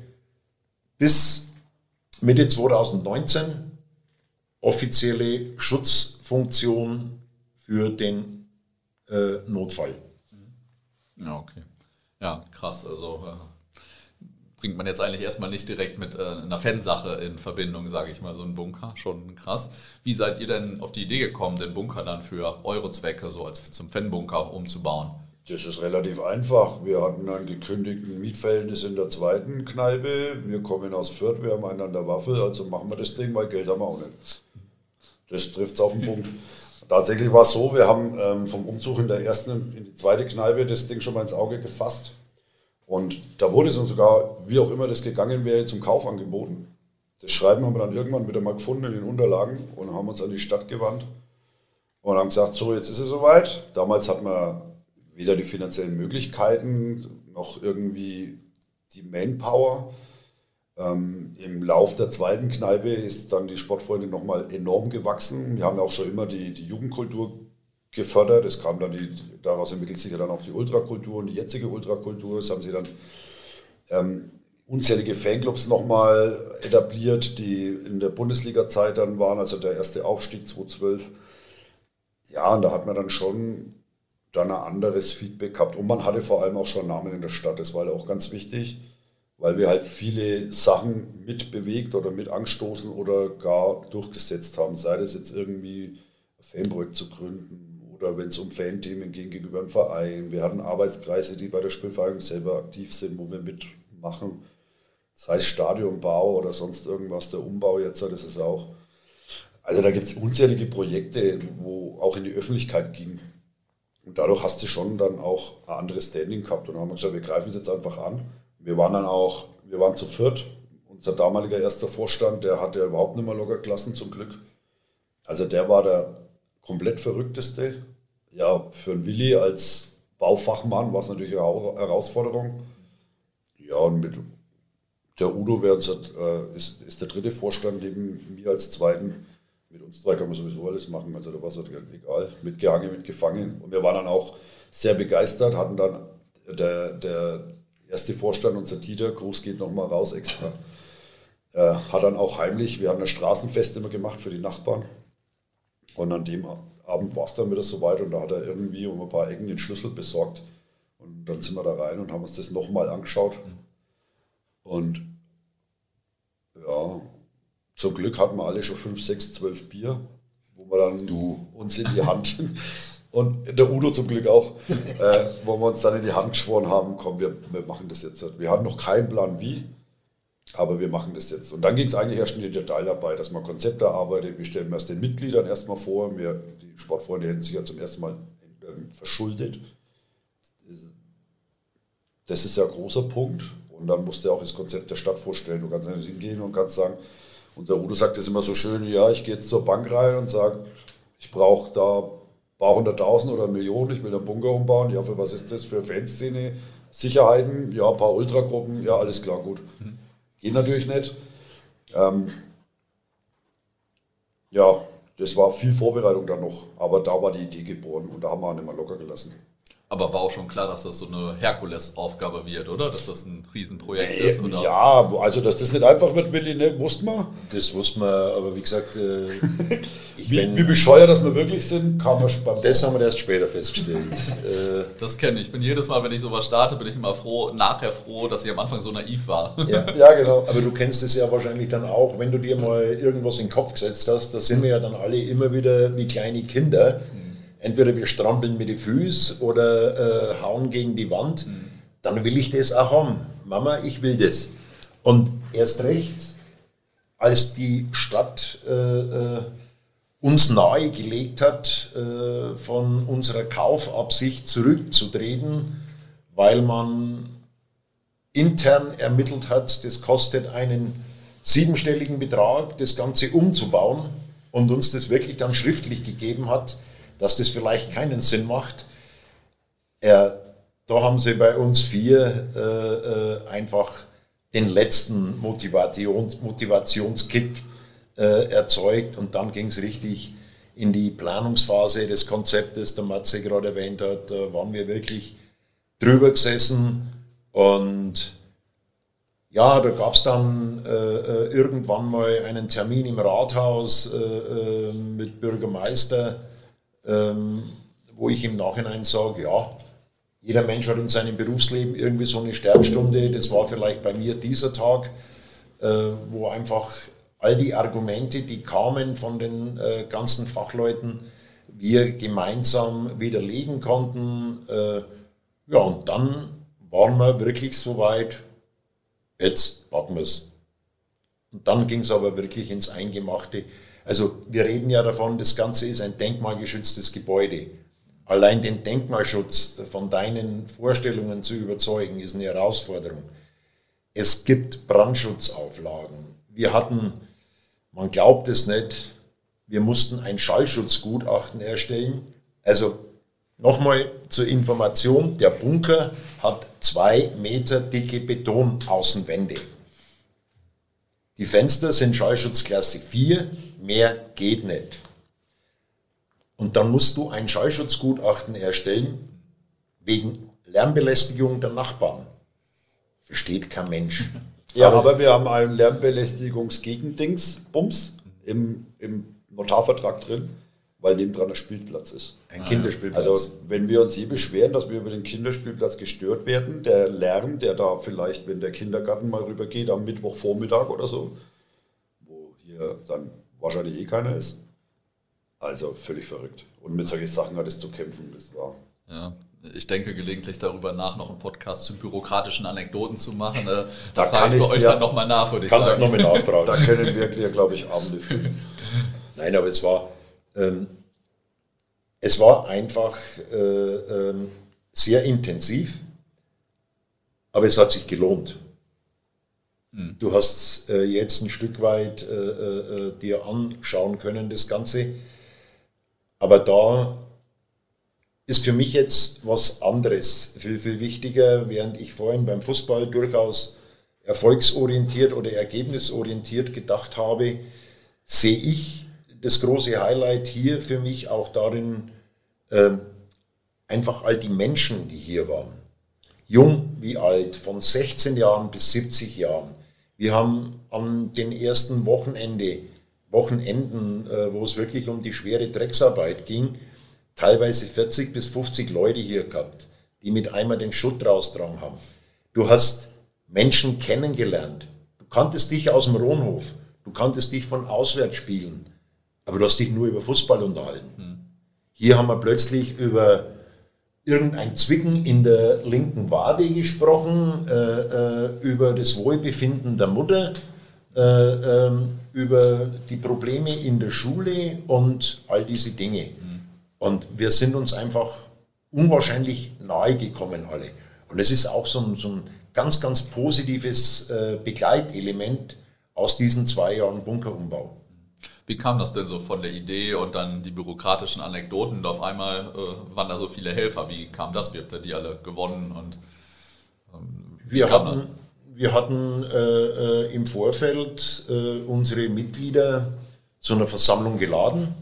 bis Mitte 2019 offizielle Schutzfunktion für den äh, Notfall. Ja, okay. Ja, krass. Also äh, bringt man jetzt eigentlich erstmal nicht direkt mit äh, einer Fansache in Verbindung, sage ich mal, so ein Bunker. Schon krass. Wie seid ihr denn auf die Idee gekommen, den Bunker dann für eure Zwecke so als zum Fanbunker umzubauen? Das ist relativ einfach. Wir hatten einen gekündigten Mietverhältnis in der zweiten Kneipe. Wir kommen aus Fürth, wir haben einen an der Waffe, also machen wir das Ding, weil Geld haben wir auch nicht. Das trifft es auf den Punkt. Tatsächlich war es so, wir haben ähm, vom Umzug in der ersten in die zweite Kneipe das Ding schon mal ins Auge gefasst und da wurde es uns sogar, wie auch immer das gegangen wäre, zum Kauf angeboten. Das Schreiben haben wir dann irgendwann wieder mal gefunden in den Unterlagen und haben uns an die Stadt gewandt und haben gesagt, so jetzt ist es soweit. Damals hatten wir weder die finanziellen Möglichkeiten noch irgendwie die Manpower. Ähm, Im Lauf der zweiten Kneipe ist dann die Sportfreunde nochmal enorm gewachsen. Wir haben ja auch schon immer die, die Jugendkultur gefördert. Es kam dann die, daraus entwickelt sich ja dann auch die Ultrakultur und die jetzige Ultrakultur. Es haben sie dann ähm, unzählige Fanclubs nochmal etabliert, die in der Bundesliga-Zeit dann waren, also der erste Aufstieg 2012. Ja, und da hat man dann schon dann ein anderes Feedback gehabt. Und man hatte vor allem auch schon Namen in der Stadt. Das war halt auch ganz wichtig, weil wir halt viele Sachen mitbewegt oder mit angestoßen oder gar durchgesetzt haben. Sei das jetzt irgendwie ein Fanprojekt zu gründen oder wenn es um Fanthemen ging gegenüber einem Verein. Wir hatten Arbeitskreise, die bei der Spielvereinigung selber aktiv sind, wo wir mitmachen. Das heißt Stadionbau oder sonst irgendwas, der Umbau jetzt, das ist auch. Also da gibt es unzählige Projekte, wo auch in die Öffentlichkeit ging. Und dadurch hast du schon dann auch ein anderes Standing gehabt. Und haben gesagt, wir greifen es jetzt einfach an. Wir waren dann auch, wir waren zu viert. Unser damaliger erster Vorstand, der hatte überhaupt nicht mehr locker gelassen, zum Glück. Also der war der komplett verrückteste. Ja, für einen Willi als Baufachmann war es natürlich eine Herausforderung. Ja, und mit der Udo äh, ist, ist der dritte Vorstand neben mir als zweiten. Mit uns drei kann man sowieso alles machen, also da war es halt egal. Mitgehangen, mitgefangen. Und wir waren dann auch sehr begeistert, hatten dann der, der erste Vorstand, unser Dieter, Gruß geht nochmal raus extra, äh, hat dann auch heimlich, wir haben ein Straßenfest immer gemacht für die Nachbarn. Und an dem Abend war es dann wieder soweit und da hat er irgendwie um ein paar Ecken den Schlüssel besorgt. Und dann sind wir da rein und haben uns das nochmal angeschaut. Und ja, zum Glück hatten wir alle schon 5, 6, 12 Bier, wo wo wir dann du. uns in die Hand und der Udo zum Glück auch, äh, wo wir uns dann in die Hand geschworen haben, komm, wir, wir machen das jetzt. Wir haben noch keinen Plan wie, aber wir machen das jetzt. Und dann ging es eigentlich erst in die Detailarbeit, dass man Konzepte erarbeitet. Wir stellen es den Mitgliedern erstmal vor. Wir, die Sportfreunde hätten sich ja zum ersten Mal ähm, verschuldet. Das ist ja ein großer Punkt. Und dann musst du auch das Konzept der Stadt vorstellen. Du kannst nicht hingehen und kannst sagen, unser Udo sagt das immer so schön, ja, ich gehe jetzt zur Bank rein und sage, ich brauche da paar hunderttausend oder Millionen, ich will einen Bunker umbauen. Ja, für was ist das? Für Fanszene, Sicherheiten, ja, ein paar Ultragruppen, ja, alles klar, gut. Mhm. Geht natürlich nicht. Ähm, ja, das war viel Vorbereitung dann noch, aber da war die Idee geboren und da haben wir auch nicht mehr locker gelassen. Aber war auch schon klar, dass das so eine Herkulesaufgabe wird, oder? Dass das ein Riesenprojekt ist, oder? Ja, also dass das nicht einfach wird, Willi, ne? wussten wir. Das wussten wir, aber wie gesagt... Äh, wie, wie, bescheuert, dass wir wirklich sind, kam wir beim Das haben wir erst später festgestellt. Äh, das kenne ich. Ich bin jedes Mal, wenn ich sowas starte, bin ich immer froh, nachher froh, dass ich am Anfang so naiv war. Ja, ja genau. Aber du kennst es ja wahrscheinlich dann auch, wenn du dir mal irgendwas in den Kopf gesetzt hast, da sind wir ja dann alle immer wieder wie kleine Kinder. Mhm entweder wir strampeln mit den Füßen oder äh, hauen gegen die Wand, mhm. dann will ich das auch haben. Mama, ich will das. Und erst recht, als die Stadt äh, äh, uns nahegelegt hat, äh, von unserer Kaufabsicht zurückzutreten, weil man intern ermittelt hat, das kostet einen siebenstelligen Betrag, das Ganze umzubauen und uns das wirklich dann schriftlich gegeben hat, dass das vielleicht keinen Sinn macht. Äh, da haben sie bei uns vier äh, äh, einfach den letzten Motivations Motivationskick äh, erzeugt und dann ging es richtig in die Planungsphase des Konzeptes, der Matze gerade erwähnt hat, da waren wir wirklich drüber gesessen und ja, da gab es dann äh, äh, irgendwann mal einen Termin im Rathaus äh, mit Bürgermeister ähm, wo ich im Nachhinein sage, ja, jeder Mensch hat in seinem Berufsleben irgendwie so eine Sternstunde. Das war vielleicht bei mir dieser Tag, äh, wo einfach all die Argumente, die kamen von den äh, ganzen Fachleuten, wir gemeinsam widerlegen konnten. Äh, ja, und dann waren wir wirklich so weit, jetzt packen wir es. Und dann ging es aber wirklich ins Eingemachte. Also wir reden ja davon, das Ganze ist ein denkmalgeschütztes Gebäude. Allein den Denkmalschutz von deinen Vorstellungen zu überzeugen, ist eine Herausforderung. Es gibt Brandschutzauflagen. Wir hatten, man glaubt es nicht, wir mussten ein Schallschutzgutachten erstellen. Also nochmal zur Information, der Bunker hat zwei Meter dicke Betonaußenwände. Die Fenster sind Schallschutzklasse 4, mehr geht nicht. Und dann musst du ein Schallschutzgutachten erstellen wegen Lärmbelästigung der Nachbarn. Versteht kein Mensch. Ja, aber, aber wir haben einen Lärmbelästigungsgegendings, Bums, im, im Notarvertrag drin weil nebendran ein Spielplatz ist. Ein Kinderspielplatz. Also wenn wir uns je beschweren, dass wir über den Kinderspielplatz gestört werden, der Lärm, der da vielleicht, wenn der Kindergarten mal rübergeht, am Mittwochvormittag oder so, wo hier dann wahrscheinlich eh keiner ist. Also völlig verrückt. Und mit solchen Sachen hat es zu kämpfen, das war. Ja, ich denke gelegentlich darüber nach, noch einen Podcast zu bürokratischen Anekdoten zu machen. Da, da kann ich bei euch dann nochmal nach, würde ich sagen. Kannst nochmal nachfragen. da können wir dir, glaube ich, Abende fühlen. Nein, aber es war, ähm, es war einfach äh, ähm, sehr intensiv, aber es hat sich gelohnt. Hm. Du hast äh, jetzt ein Stück weit äh, äh, dir anschauen können, das Ganze. Aber da ist für mich jetzt was anderes viel, viel wichtiger, während ich vorhin beim Fußball durchaus erfolgsorientiert oder ergebnisorientiert gedacht habe, sehe ich das große Highlight hier für mich auch darin, äh, einfach all die Menschen, die hier waren. Jung wie alt, von 16 Jahren bis 70 Jahren. Wir haben an den ersten Wochenende, Wochenenden, äh, wo es wirklich um die schwere Drecksarbeit ging, teilweise 40 bis 50 Leute hier gehabt, die mit einmal den Schutt raustragen haben. Du hast Menschen kennengelernt. Du kanntest dich aus dem Rohnhof. Du kanntest dich von Auswärtsspielen. Aber du hast dich nur über Fußball unterhalten. Hm. Hier haben wir plötzlich über irgendein Zwicken in der linken Wade gesprochen, äh, äh, über das Wohlbefinden der Mutter, äh, ähm, über die Probleme in der Schule und all diese Dinge. Mhm. Und wir sind uns einfach unwahrscheinlich nahe gekommen alle. Und es ist auch so ein, so ein ganz, ganz positives äh, Begleitelement aus diesen zwei Jahren Bunkerumbau. Wie kam das denn so von der Idee und dann die bürokratischen Anekdoten und auf einmal äh, waren da so viele Helfer? Wie kam das? Wie habt ihr die alle gewonnen? Und, ähm, wir, hatten, wir hatten äh, äh, im Vorfeld äh, unsere Mitglieder zu einer Versammlung geladen,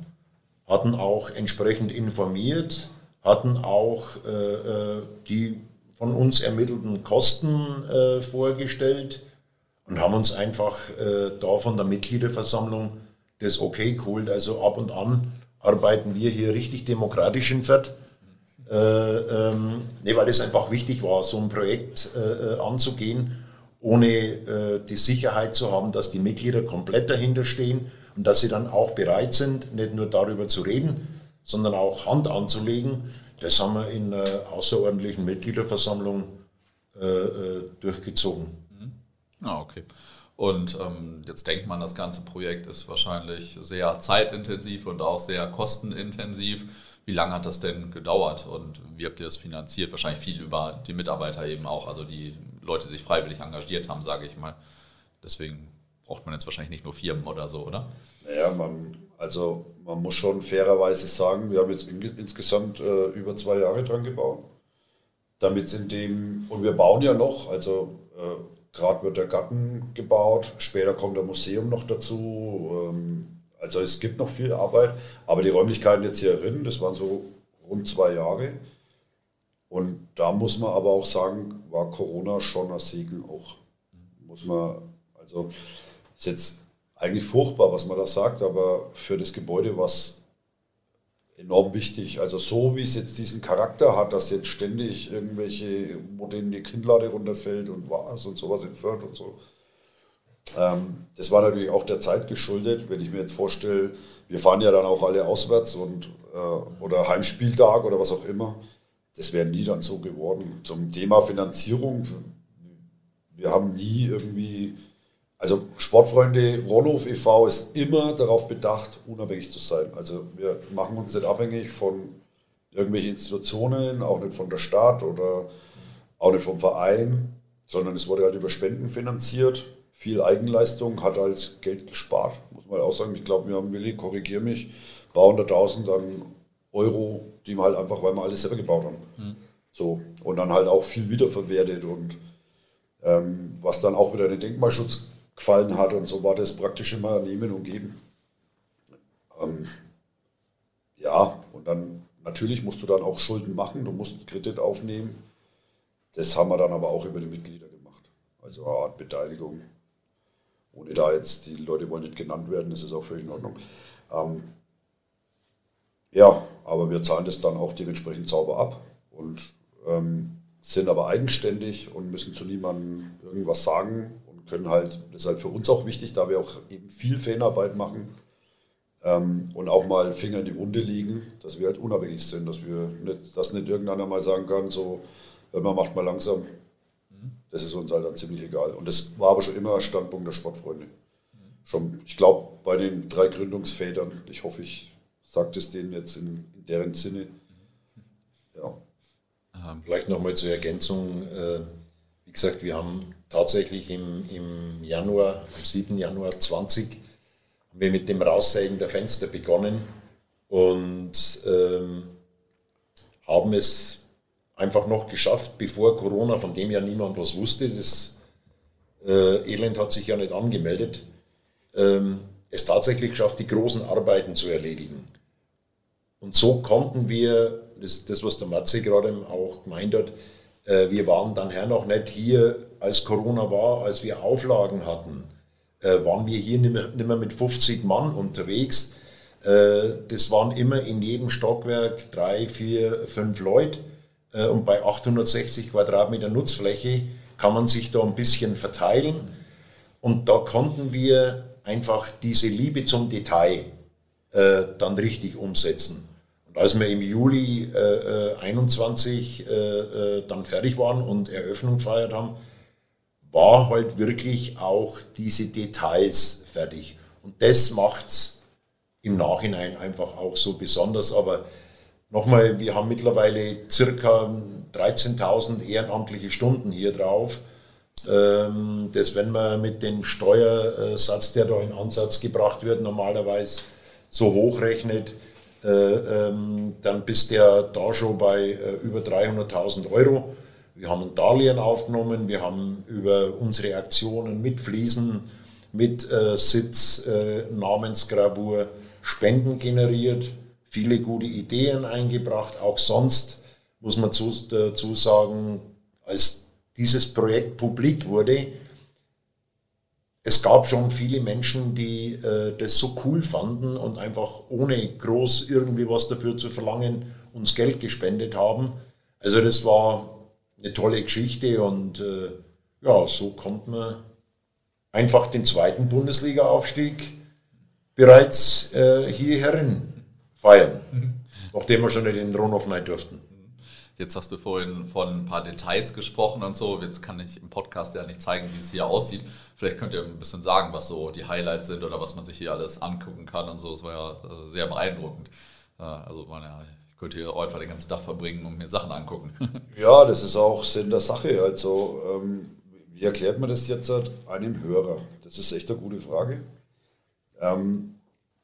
hatten auch entsprechend informiert, hatten auch äh, äh, die von uns ermittelten Kosten vorgestellt und haben uns einfach da von der Mitgliederversammlung das okay geholt. Also ab und an arbeiten wir hier richtig demokratisch in Fürth. Äh, ähm, nee, weil es einfach wichtig war, so ein Projekt äh, äh, anzugehen, ohne äh, die Sicherheit zu haben, dass die Mitglieder komplett dahinter stehen und dass sie dann auch bereit sind, nicht nur darüber zu reden, sondern auch Hand anzulegen. Das haben wir in einer außerordentlichen Mitgliederversammlung äh, äh, durchgezogen. Mhm. Ah, okay. Und ähm, jetzt denkt man, das ganze Projekt ist wahrscheinlich sehr zeitintensiv und auch sehr kostenintensiv. Wie lange hat das denn gedauert und wie habt ihr das finanziert? Wahrscheinlich viel über die Mitarbeiter eben auch, also die Leute sich freiwillig engagiert haben, sage ich mal. Deswegen braucht man jetzt wahrscheinlich nicht nur Firmen oder so, oder? Naja, man, also man muss schon fairerweise sagen, wir haben jetzt in, insgesamt äh, über zwei Jahre dran gebaut. Damit in dem, und wir bauen ja noch, also äh, Gerade wird der Garten gebaut, später kommt ein Museum noch dazu. Ähm, also es gibt noch viel Arbeit, aber die Räumlichkeiten jetzt hier drin, das waren so rund zwei Jahre. Und da muss man aber auch sagen, war Corona schon ein Segen auch. Muss man, also ist jetzt eigentlich furchtbar, was man da sagt, aber für das Gebäude war es enorm wichtig. Also so wie es jetzt diesen Charakter hat, dass jetzt ständig irgendwelche, wo denen die Kinnlade runterfällt und was und sowas entführt und so. Ähm, das war natürlich auch der Zeit geschuldet, wenn ich mir jetzt vorstelle, wir fahren ja dann auch alle auswärts und äh, oder Heimspieltag oder was auch immer. Das wäre nie dann so geworden. Zum Thema Finanzierung, wir haben nie irgendwie also Sportfreunde Ronhof e.V. ist immer darauf bedacht, unabhängig zu sein. Also wir machen uns nicht abhängig von irgendwelchen Institutionen, auch nicht von der Stadt oder auch nicht vom Verein, sondern es wurde halt über Spenden finanziert. Viel Eigenleistung hat halt Geld gespart, muss man auch sagen. Ich glaube, wir haben, Willi, korrigiere mich, ein paar hunderttausend an Euro, die wir halt einfach, weil wir alles selber gebaut haben. Mhm. So, und dann halt auch viel wiederverwertet und ähm, was dann auch wieder den Denkmalschutz gefallen hat. Und so war das praktisch immer Nehmen und Geben. Ähm, ja, und dann natürlich musst du dann auch Schulden machen, du musst Kredit aufnehmen. Das haben wir dann aber auch über die Mitglieder gemacht. Also eine Art Beteiligung. Ohne da jetzt, die Leute wollen nicht genannt werden, das ist auch völlig in Ordnung. Ähm, ja, aber wir zahlen das dann auch dementsprechend sauber ab und ähm, sind aber eigenständig und müssen zu niemandem irgendwas sagen können halt, das ist halt für uns auch wichtig, da wir auch eben viel Fanarbeit machen ähm, und auch mal Finger in die Wunde liegen, dass wir halt unabhängig sind, dass wir nicht, dass nicht irgendeiner mal sagen kann, so, man macht mal langsam. Das ist uns halt dann ziemlich egal. Und das war aber schon immer Standpunkt der Sportfreunde. Schon, ich glaube, bei den drei Gründungsvätern, ich hoffe, ich sage es denen jetzt in, in deren Sinne. Ja. Vielleicht nochmal zur Ergänzung. Äh, gesagt, wir haben tatsächlich im, im Januar, am 7. Januar 20, haben wir mit dem Raussägen der Fenster begonnen und ähm, haben es einfach noch geschafft, bevor Corona, von dem ja niemand was wusste, das äh, Elend hat sich ja nicht angemeldet, ähm, es tatsächlich geschafft, die großen Arbeiten zu erledigen. Und so konnten wir, das, das was der Matze gerade auch gemeint hat, äh, wir waren dann her noch nicht hier als Corona war, als wir Auflagen hatten, äh, waren wir hier nicht mehr, nicht mehr mit 50 Mann unterwegs. Äh, das waren immer in jedem Stockwerk drei, vier, fünf Leute. Äh, und bei 860 Quadratmeter Nutzfläche kann man sich da ein bisschen verteilen. Und da konnten wir einfach diese Liebe zum Detail äh, dann richtig umsetzen. Als wir im Juli äh, 21 äh, äh, dann fertig waren und Eröffnung gefeiert haben, war halt wirklich auch diese Details fertig. Und das macht es im Nachhinein einfach auch so besonders. Aber nochmal, wir haben mittlerweile circa 13.000 ehrenamtliche Stunden hier drauf. Ähm, das, wenn man mit dem Steuersatz, der da in Ansatz gebracht wird, normalerweise so hochrechnet, äh, ähm, dann bist der da schon bei äh, über 300.000 Euro. Wir haben ein Darlehen aufgenommen, wir haben über unsere Aktionen mit Fliesen, mit äh, Sitz, Namensgravur Spenden generiert, viele gute Ideen eingebracht. Auch sonst muss man dazu sagen, als dieses Projekt publik wurde, es gab schon viele Menschen, die äh, das so cool fanden und einfach ohne groß irgendwie was dafür zu verlangen uns Geld gespendet haben. Also das war eine tolle Geschichte und äh, ja, so kommt man einfach den zweiten Bundesliga-Aufstieg bereits äh, hier herin feiern, mhm. nachdem wir schon in den rein durften. Jetzt hast du vorhin von ein paar Details gesprochen und so. Jetzt kann ich im Podcast ja nicht zeigen, wie es hier aussieht. Vielleicht könnt ihr ein bisschen sagen, was so die Highlights sind oder was man sich hier alles angucken kann und so. Es war ja äh, sehr beeindruckend. Also man ja, ich könnte hier einfach den ganzen Tag verbringen und mir Sachen angucken. Ja, das ist auch Sinn der Sache. Also ähm, wie erklärt man das jetzt einem Hörer? Das ist echt eine gute Frage. Ähm,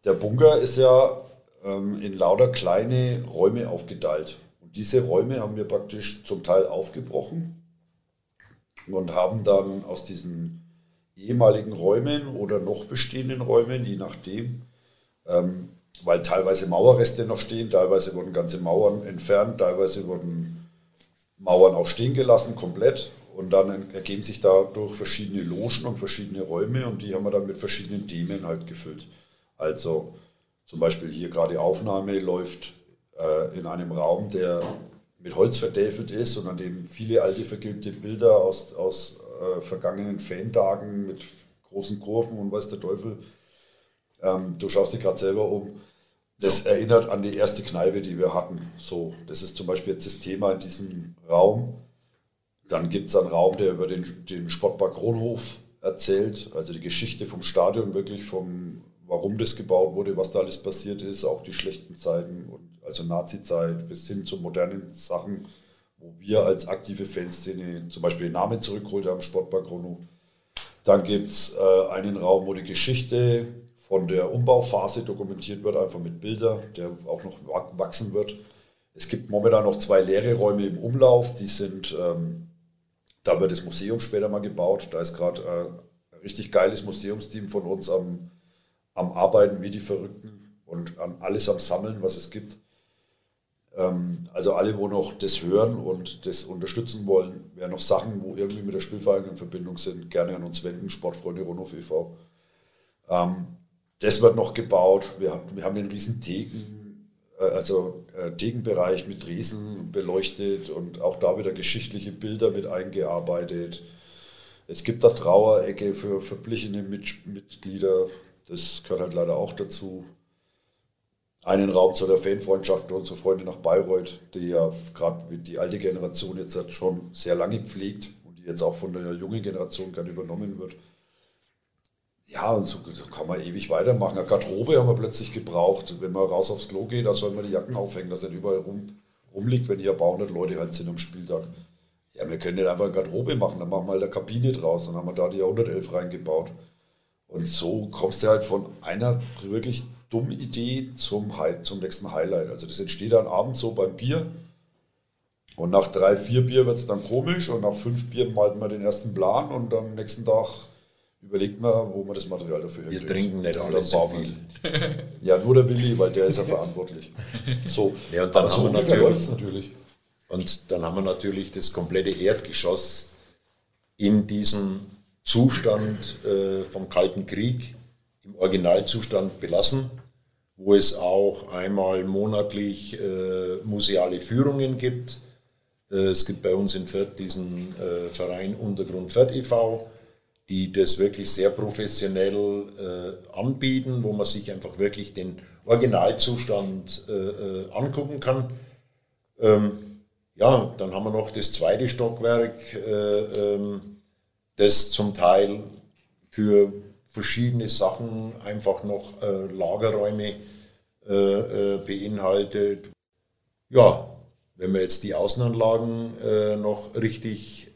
der Bunker ist ja ähm, in lauter kleine Räume aufgeteilt diese Räume haben wir praktisch zum Teil aufgebrochen und haben dann aus diesen ehemaligen Räumen oder noch bestehenden Räumen, je nachdem, ähm, weil teilweise Mauerreste noch stehen, teilweise wurden ganze Mauern entfernt, teilweise wurden Mauern auch stehen gelassen, komplett. Und dann ergeben sich dadurch verschiedene Logen und verschiedene Räume und die haben wir dann mit verschiedenen Themen halt gefüllt. Also zum Beispiel hier gerade Aufnahme läuft äh, in einem Raum, der mit Holz vertäfelt ist und an dem viele alte vergilbte Bilder aus, aus äh, vergangenen Fantagen mit großen Kurven und weiß der Teufel. Ähm, du schaust dich gerade selber um. Das ja. erinnert an die erste Kneipe, die wir hatten. So, das ist zum Beispiel jetzt das Thema in diesem Raum. Dann gibt es einen Raum, der über den, den Sportpark Kronhof erzählt, also die Geschichte vom Stadion, wirklich vom, warum das gebaut wurde, was da alles passiert ist, auch die schlechten Zeiten und also Nazi-Zeit bis hin zu modernen Sachen, wo wir als aktive Fanszene zum Beispiel den Namen zurückgeholt haben, Sportpark Rono. Dann gibt es äh, einen Raum, wo die Geschichte von der Umbauphase dokumentiert wird, einfach mit Bildern, der auch noch wachsen wird. Es gibt momentan noch zwei leere Räume im Umlauf, die sind, ähm, da wird das Museum später mal gebaut. Da ist gerade äh, ein richtig geiles Museumsteam von uns am, am Arbeiten wie die Verrückten und an alles am Sammeln, was es gibt. Ähm, also alle, wo noch das hören und das unterstützen wollen, wer noch Sachen, wo irgendwie mit der Spielvereinigung in Verbindung sind, gerne an uns wenden, Sportfreunde Ronhof e.V. Ähm, das wird noch gebaut. Wir haben, wir haben den riesen Theken, äh, also äh, Thekenbereich mit Riesen beleuchtet und auch da wieder geschichtliche Bilder mit eingearbeitet. Es gibt da Trauerecke für verblichene Mitglieder. Das gehört halt leider auch dazu einen Raum zu der Fanfreundschaft mit unseren Freunden nach Bayreuth, die ja gerade die alte Generation jetzt schon sehr lange pflegt und die jetzt auch von der jungen Generation gerne übernommen wird. Ja, und so, so kann man ewig weitermachen. Eine Garderobe haben wir plötzlich gebraucht. Wenn man raus aufs Klo geht, da soll man die Jacken aufhängen, dass nicht überall rum, rumliegt, wenn hier ein paar hundert Leute halt sind am Spieltag. Ja, wir können nicht einfach eine Garderobe machen, dann machen wir halt eine Kabine draus, dann haben wir da die 111 reingebaut. Und so kommst du halt von einer wirklich dumme Idee zum, zum nächsten Highlight. Also das entsteht dann abends so beim Bier. Und nach drei, vier Bier wird es dann komisch und nach fünf Bier malt man den ersten Plan und am nächsten Tag überlegt man, wo man das Material dafür Wir trinken nicht alle so viel. Ja, nur der Willi, weil der ist ja verantwortlich. So, ja, und dann haben wir natürlich, natürlich. Und dann haben wir natürlich das komplette Erdgeschoss in diesem Zustand äh, vom Kalten Krieg im Originalzustand belassen wo es auch einmal monatlich äh, museale Führungen gibt. Äh, es gibt bei uns in Fürth diesen äh, Verein Untergrund Fürth e.V., die das wirklich sehr professionell äh, anbieten, wo man sich einfach wirklich den Originalzustand äh, angucken kann. Ähm, ja, dann haben wir noch das zweite Stockwerk, äh, ähm, das zum Teil für verschiedene Sachen einfach noch äh, Lagerräume äh, äh, beinhaltet. Ja, wenn wir jetzt die Außenanlagen äh, noch richtig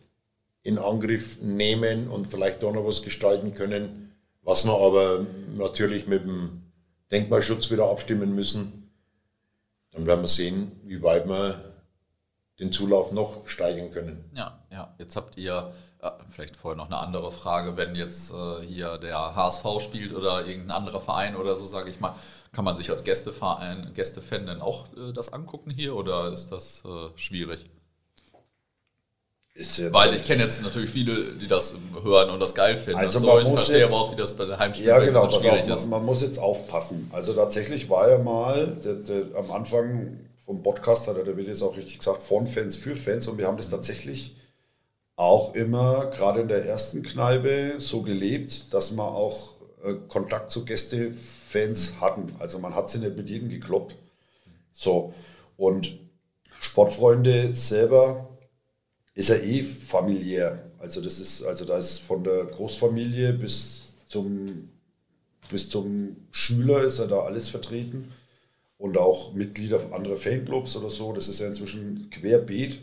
in Angriff nehmen und vielleicht doch noch was gestalten können, was wir aber natürlich mit dem Denkmalschutz wieder abstimmen müssen, dann werden wir sehen, wie weit wir den Zulauf noch steigern können. Ja, ja. Jetzt habt ihr vielleicht vorher noch eine andere Frage, wenn jetzt äh, hier der HSV spielt oder irgendein anderer Verein oder so, sage ich mal, kann man sich als Gästeverein, Gästefan dann auch äh, das angucken hier oder ist das äh, schwierig? Weil ich kenne jetzt natürlich viele, die das hören und das geil finden. Also so. man ich muss verstehe jetzt, aber auch, wie das bei der Heimspiel ja, genau, so schwierig auf, ist. Man, man, muss jetzt aufpassen. Also tatsächlich war ja mal der, der, am Anfang vom Podcast, hat der Willi es auch richtig gesagt, von Fans für Fans und wir haben das tatsächlich auch immer, gerade in der ersten Kneipe, so gelebt, dass man auch äh, Kontakt zu Gästefans hatten. Also man hat sie nicht mit jedem gekloppt. So, und Sportfreunde selber ist ja eh familiär. Also das ist, also da ist von der Großfamilie bis zum, bis zum Schüler ist ja da alles vertreten. Und auch Mitglieder anderer Fanclubs oder so. Das ist ja inzwischen querbeet.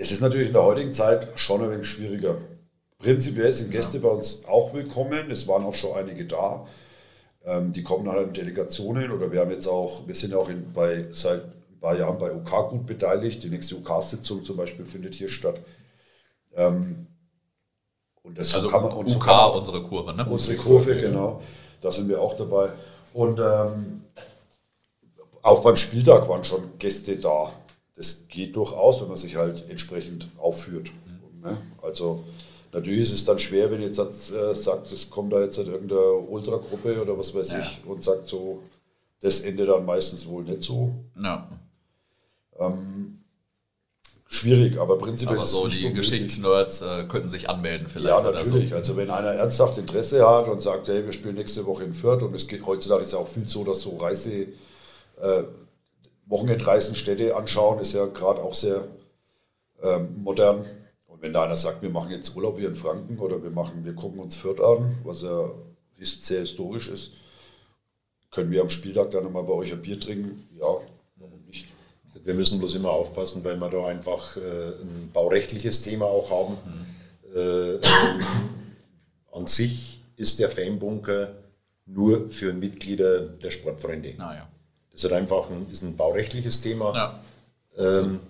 Es ist natürlich in der heutigen Zeit schon ein wenig schwieriger. Prinzipiell sind Gäste ja. bei uns auch willkommen. Es waren auch schon einige da. Ähm, die kommen halt in Delegationen oder wir haben jetzt auch, wir sind auch in, bei, seit paar Jahren bei OK gut beteiligt. Die nächste OK-Sitzung zum Beispiel findet hier statt. Ähm, und das also kann man, und UK, so unsere Kurve, ne? Unsere Kurve, genau. Da sind wir auch dabei. Und ähm, auch beim Spieltag waren schon Gäste da. Das geht durchaus, wenn man sich halt entsprechend aufführt. Mhm. Ne? Also natürlich ist es dann schwer, wenn jetzt äh, sagt, es kommt da jetzt halt irgendeine Ultragruppe oder was weiß ja. ich und sagt so, das endet dann meistens wohl nicht so. Ja. Ähm, schwierig, aber prinzipiell aber so die Geschichtsnerds äh, könnten sich anmelden vielleicht. Ja, natürlich. So. Also wenn einer ernsthaft Interesse hat und sagt, hey, wir spielen nächste Woche in Fürth und es geht, heutzutage ist ja auch viel so, dass so Reise, äh, Wochenendreisen Städte anschauen, ist ja gerade auch sehr ähm, modern. Und wenn da einer sagt, wir machen jetzt Urlaub hier in Franken oder wir machen, wir gucken uns Fürth an, was ja sehr historisch ist, können wir am Spieltag dann nochmal bei euch ein Bier trinken? Ja, wir müssen bloß immer aufpassen, weil wir da einfach äh, ein baurechtliches Thema auch haben. Mhm. Äh, ähm, an sich ist der Fanbunker nur für Mitglieder der Sportfreunde. Ah, ist einfach ein, ist ein baurechtliches Thema. Ja. Ähm,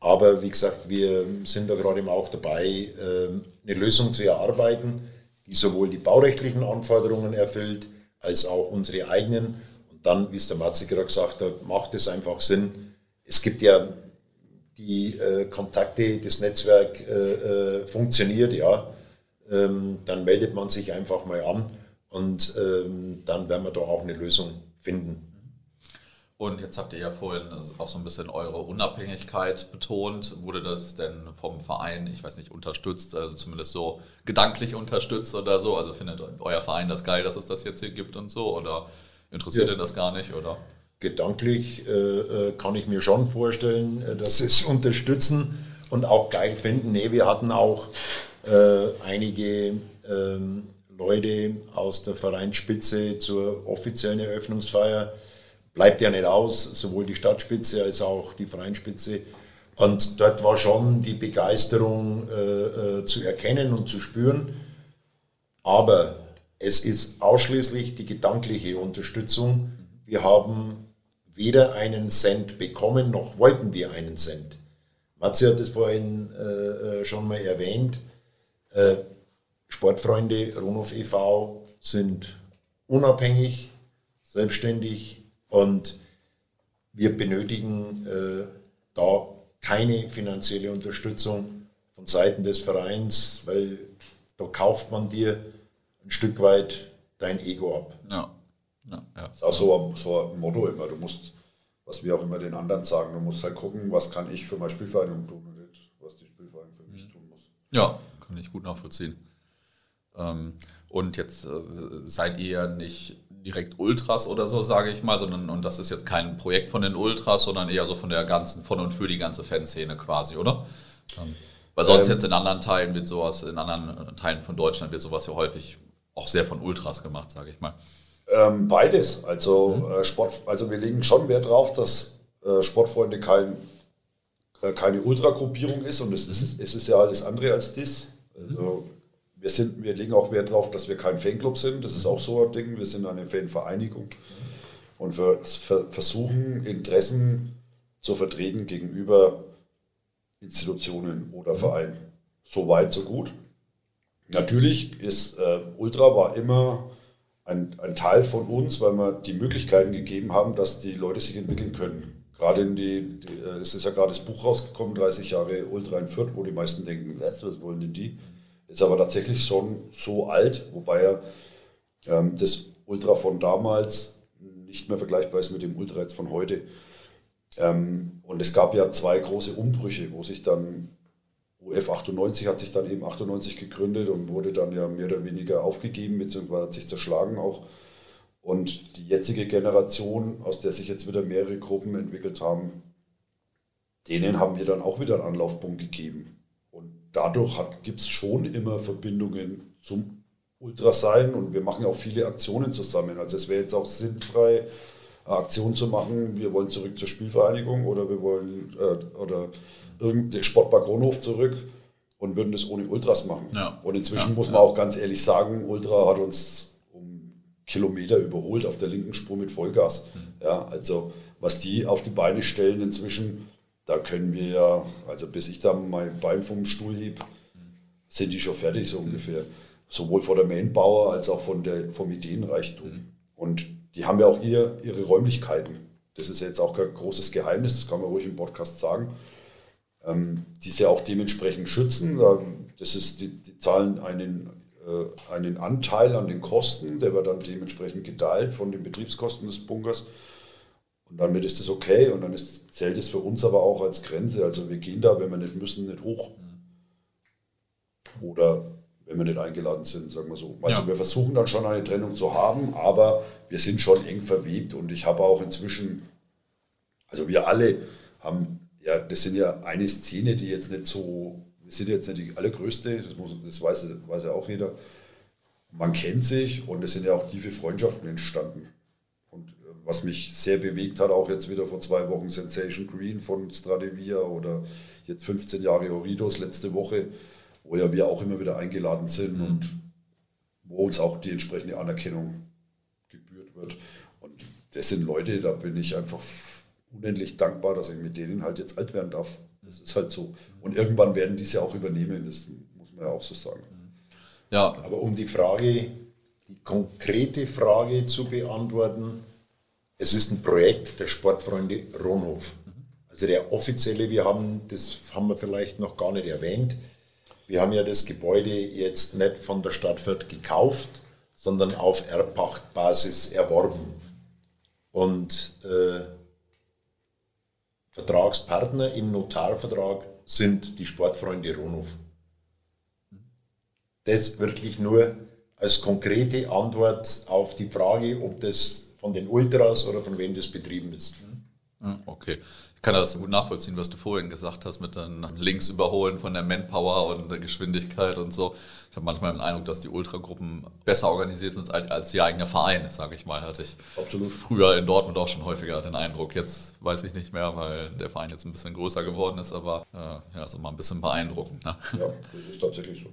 aber wie gesagt, wir sind da gerade immer auch dabei, ähm, eine Lösung zu erarbeiten, die sowohl die baurechtlichen Anforderungen erfüllt, als auch unsere eigenen. Und dann, wie es der Matze gerade gesagt hat, macht es einfach Sinn, es gibt ja die äh, Kontakte, das Netzwerk äh, äh, funktioniert, ja, ähm, dann meldet man sich einfach mal an und ähm, dann werden wir da auch eine Lösung finden. Und jetzt habt ihr ja vorhin auch so ein bisschen eure Unabhängigkeit betont. Wurde das denn vom Verein, ich weiß nicht, unterstützt, also zumindest so gedanklich unterstützt oder so? Also findet euer Verein das geil, dass es das jetzt hier gibt und so? Oder interessiert ja. ihr das gar nicht? Oder? gedanklich äh, äh, kann ich mir schon vorstellen, äh, dass sie es unterstützen und auch geil finden. Nee, wir hatten auch äh, einige ähm, Leute aus der Vereinsspitze zur offiziellen Eröffnungsfeier. Bleibt ja nicht aus, sowohl die Stadtspitze als auch die Vereinsspitze. Und dort war schon die Begeisterung äh, äh, zu erkennen und zu spüren. Aber es ist ausschließlich die gedankliche Unterstützung. Wir haben weder einen Cent bekommen, noch wollten wir einen Cent. Matze hat es vorhin äh, äh, schon mal erwähnt. Äh, Sportfreunde Ronhof e.V. sind unabhängig, selbstständig und wir benötigen äh, da keine finanzielle Unterstützung von Seiten des Vereins, weil da kauft man dir ein Stück weit dein Ego ab. Ja. Ja, ja. Das ist auch so, so ein Motto immer. Du musst, was wir auch immer den anderen sagen, du musst halt gucken, was kann ich für meine Spielvereinigung tun und nicht, was die Spielvereinigung für mich tun muss. Ja, kann ich gut nachvollziehen. Ähm, und jetzt äh, seid ihr nicht direkt Ultras oder so, sage ich mal, sondern und das ist jetzt kein Projekt von den Ultras, sondern eher so von der ganzen, von und für die ganze Fanszene quasi, oder? Ähm, weil sonst ähm, jetzt in anderen Teilen wird sowas, in anderen Teilen von Deutschland wird sowas ja häufig auch sehr von Ultras gemacht, sage ich mal. Ähm, beides. Also, mhm. äh, Sport, also wir legen schon Wert darauf, dass äh, Sportfreunde kein, äh, keine Ultragruppierung ist und es, mhm. ist, es ist ja alles andere als das. Also, wir, sind, wir legen auch Wert darauf, dass wir kein Fanclub sind. Das ist auch so ein Ding. Wir sind eine Fanvereinigung und wir versuchen, Interessen zu vertreten gegenüber Institutionen oder Vereinen. So weit, so gut. Natürlich ist äh, Ultra war immer ein, ein, Teil von uns, weil wir die Möglichkeiten gegeben haben, dass die Leute sich entwickeln können. Gerade in die, die äh, es ist ja gerade das Buch rausgekommen, 30 Jahre Ultra in Fürth, wo die meisten denken, was, was wollen denn die? Ist aber tatsächlich schon so alt, wobei er ähm, das Ultra von damals nicht mehr vergleichbar ist mit dem Ultra jetzt von heute. Ähm, und es gab ja zwei große Umbrüche, wo sich dann UF 98 hat sich dann eben 98 gegründet und wurde dann ja mehr oder weniger aufgegeben, beziehungsweise hat sich zerschlagen auch. Und die jetzige Generation, aus der sich jetzt wieder mehrere Gruppen entwickelt haben, denen haben wir dann auch wieder einen Anlaufpunkt gegeben. Dadurch gibt es schon immer Verbindungen zum Ultrasein und wir machen auch viele Aktionen zusammen. Also es wäre jetzt auch sinnfrei, Aktion zu machen, wir wollen zurück zur Spielvereinigung oder wir wollen äh, oder irgendein Sportpark Kronhof zurück und würden das ohne Ultras machen. Ja. Und inzwischen ja, muss man ja. auch ganz ehrlich sagen, Ultra hat uns um Kilometer überholt auf der linken Spur mit Vollgas. Mhm. Ja, also was die auf die Beine stellen inzwischen, da können wir ja, also bis ich da mein Bein vom Stuhl heb, sind die schon fertig so ungefähr. Sowohl von der Manpower als auch von der, vom Ideenreichtum. Und die haben ja auch ihr, ihre Räumlichkeiten. Das ist jetzt auch kein großes Geheimnis, das kann man ruhig im Podcast sagen. Ähm, die sie auch dementsprechend schützen. Das ist, die, die zahlen einen, äh, einen Anteil an den Kosten, der wird dann dementsprechend geteilt von den Betriebskosten des Bunkers. Und damit ist das okay und dann ist, zählt es für uns aber auch als Grenze. Also wir gehen da, wenn wir nicht müssen, nicht hoch. Oder wenn wir nicht eingeladen sind, sagen wir so. Also ja. wir versuchen dann schon eine Trennung zu haben, aber wir sind schon eng verwebt und ich habe auch inzwischen, also wir alle haben, ja, das sind ja eine Szene, die jetzt nicht so, wir sind jetzt nicht die allergrößte, das, muss, das weiß, weiß ja auch jeder. Man kennt sich und es sind ja auch tiefe Freundschaften entstanden. Was mich sehr bewegt hat, auch jetzt wieder vor zwei Wochen Sensation Green von Stradivia oder jetzt 15 Jahre Horidos letzte Woche, wo ja wir auch immer wieder eingeladen sind mhm. und wo uns auch die entsprechende Anerkennung gebührt wird. Und das sind Leute, da bin ich einfach unendlich dankbar, dass ich mit denen halt jetzt alt werden darf. Das ist halt so. Und irgendwann werden die es ja auch übernehmen, das muss man ja auch so sagen. Ja. Aber um die Frage, die konkrete Frage zu beantworten, es ist ein Projekt der Sportfreunde Ronhof. Also der offizielle, wir haben, das haben wir vielleicht noch gar nicht erwähnt, wir haben ja das Gebäude jetzt nicht von der Stadt Fürth gekauft, sondern auf Erbpachtbasis erworben. Und äh, Vertragspartner im Notarvertrag sind die Sportfreunde Ronhof. Das wirklich nur als konkrete Antwort auf die Frage, ob das von den Ultras oder von wem das betrieben ist. Okay. Ich kann das gut nachvollziehen, was du vorhin gesagt hast mit den Links überholen von der Manpower und der Geschwindigkeit und so. Ich habe manchmal den Eindruck, dass die Ultragruppen besser organisiert sind als, als die eigene Vereine, sage ich mal. Hatte ich Absolut. früher in Dortmund auch schon häufiger den Eindruck. Jetzt weiß ich nicht mehr, weil der Verein jetzt ein bisschen größer geworden ist, aber äh, ja, ist immer ein bisschen beeindruckend. Ne? Ja, das ist tatsächlich so.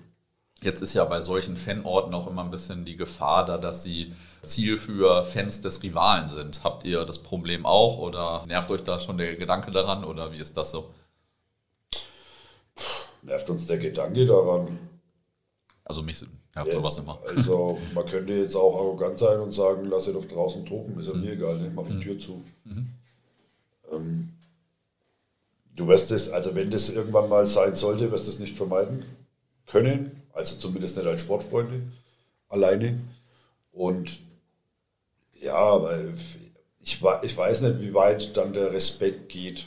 Jetzt ist ja bei solchen Fanorten auch immer ein bisschen die Gefahr da, dass sie Ziel für Fans des Rivalen sind. Habt ihr das Problem auch oder nervt euch da schon der Gedanke daran oder wie ist das so? Nervt uns der Gedanke daran? Also mich nervt ja, sowas immer. Also man könnte jetzt auch arrogant sein und sagen, lass ihr doch draußen toben, ist ja mhm. mir egal, ne? mach die mhm. Tür zu. Mhm. Ähm, du wirst es, also wenn das irgendwann mal sein sollte, wirst du es nicht vermeiden können, also zumindest nicht als Sportfreunde alleine. Und ja, aber ich, ich weiß nicht, wie weit dann der Respekt geht,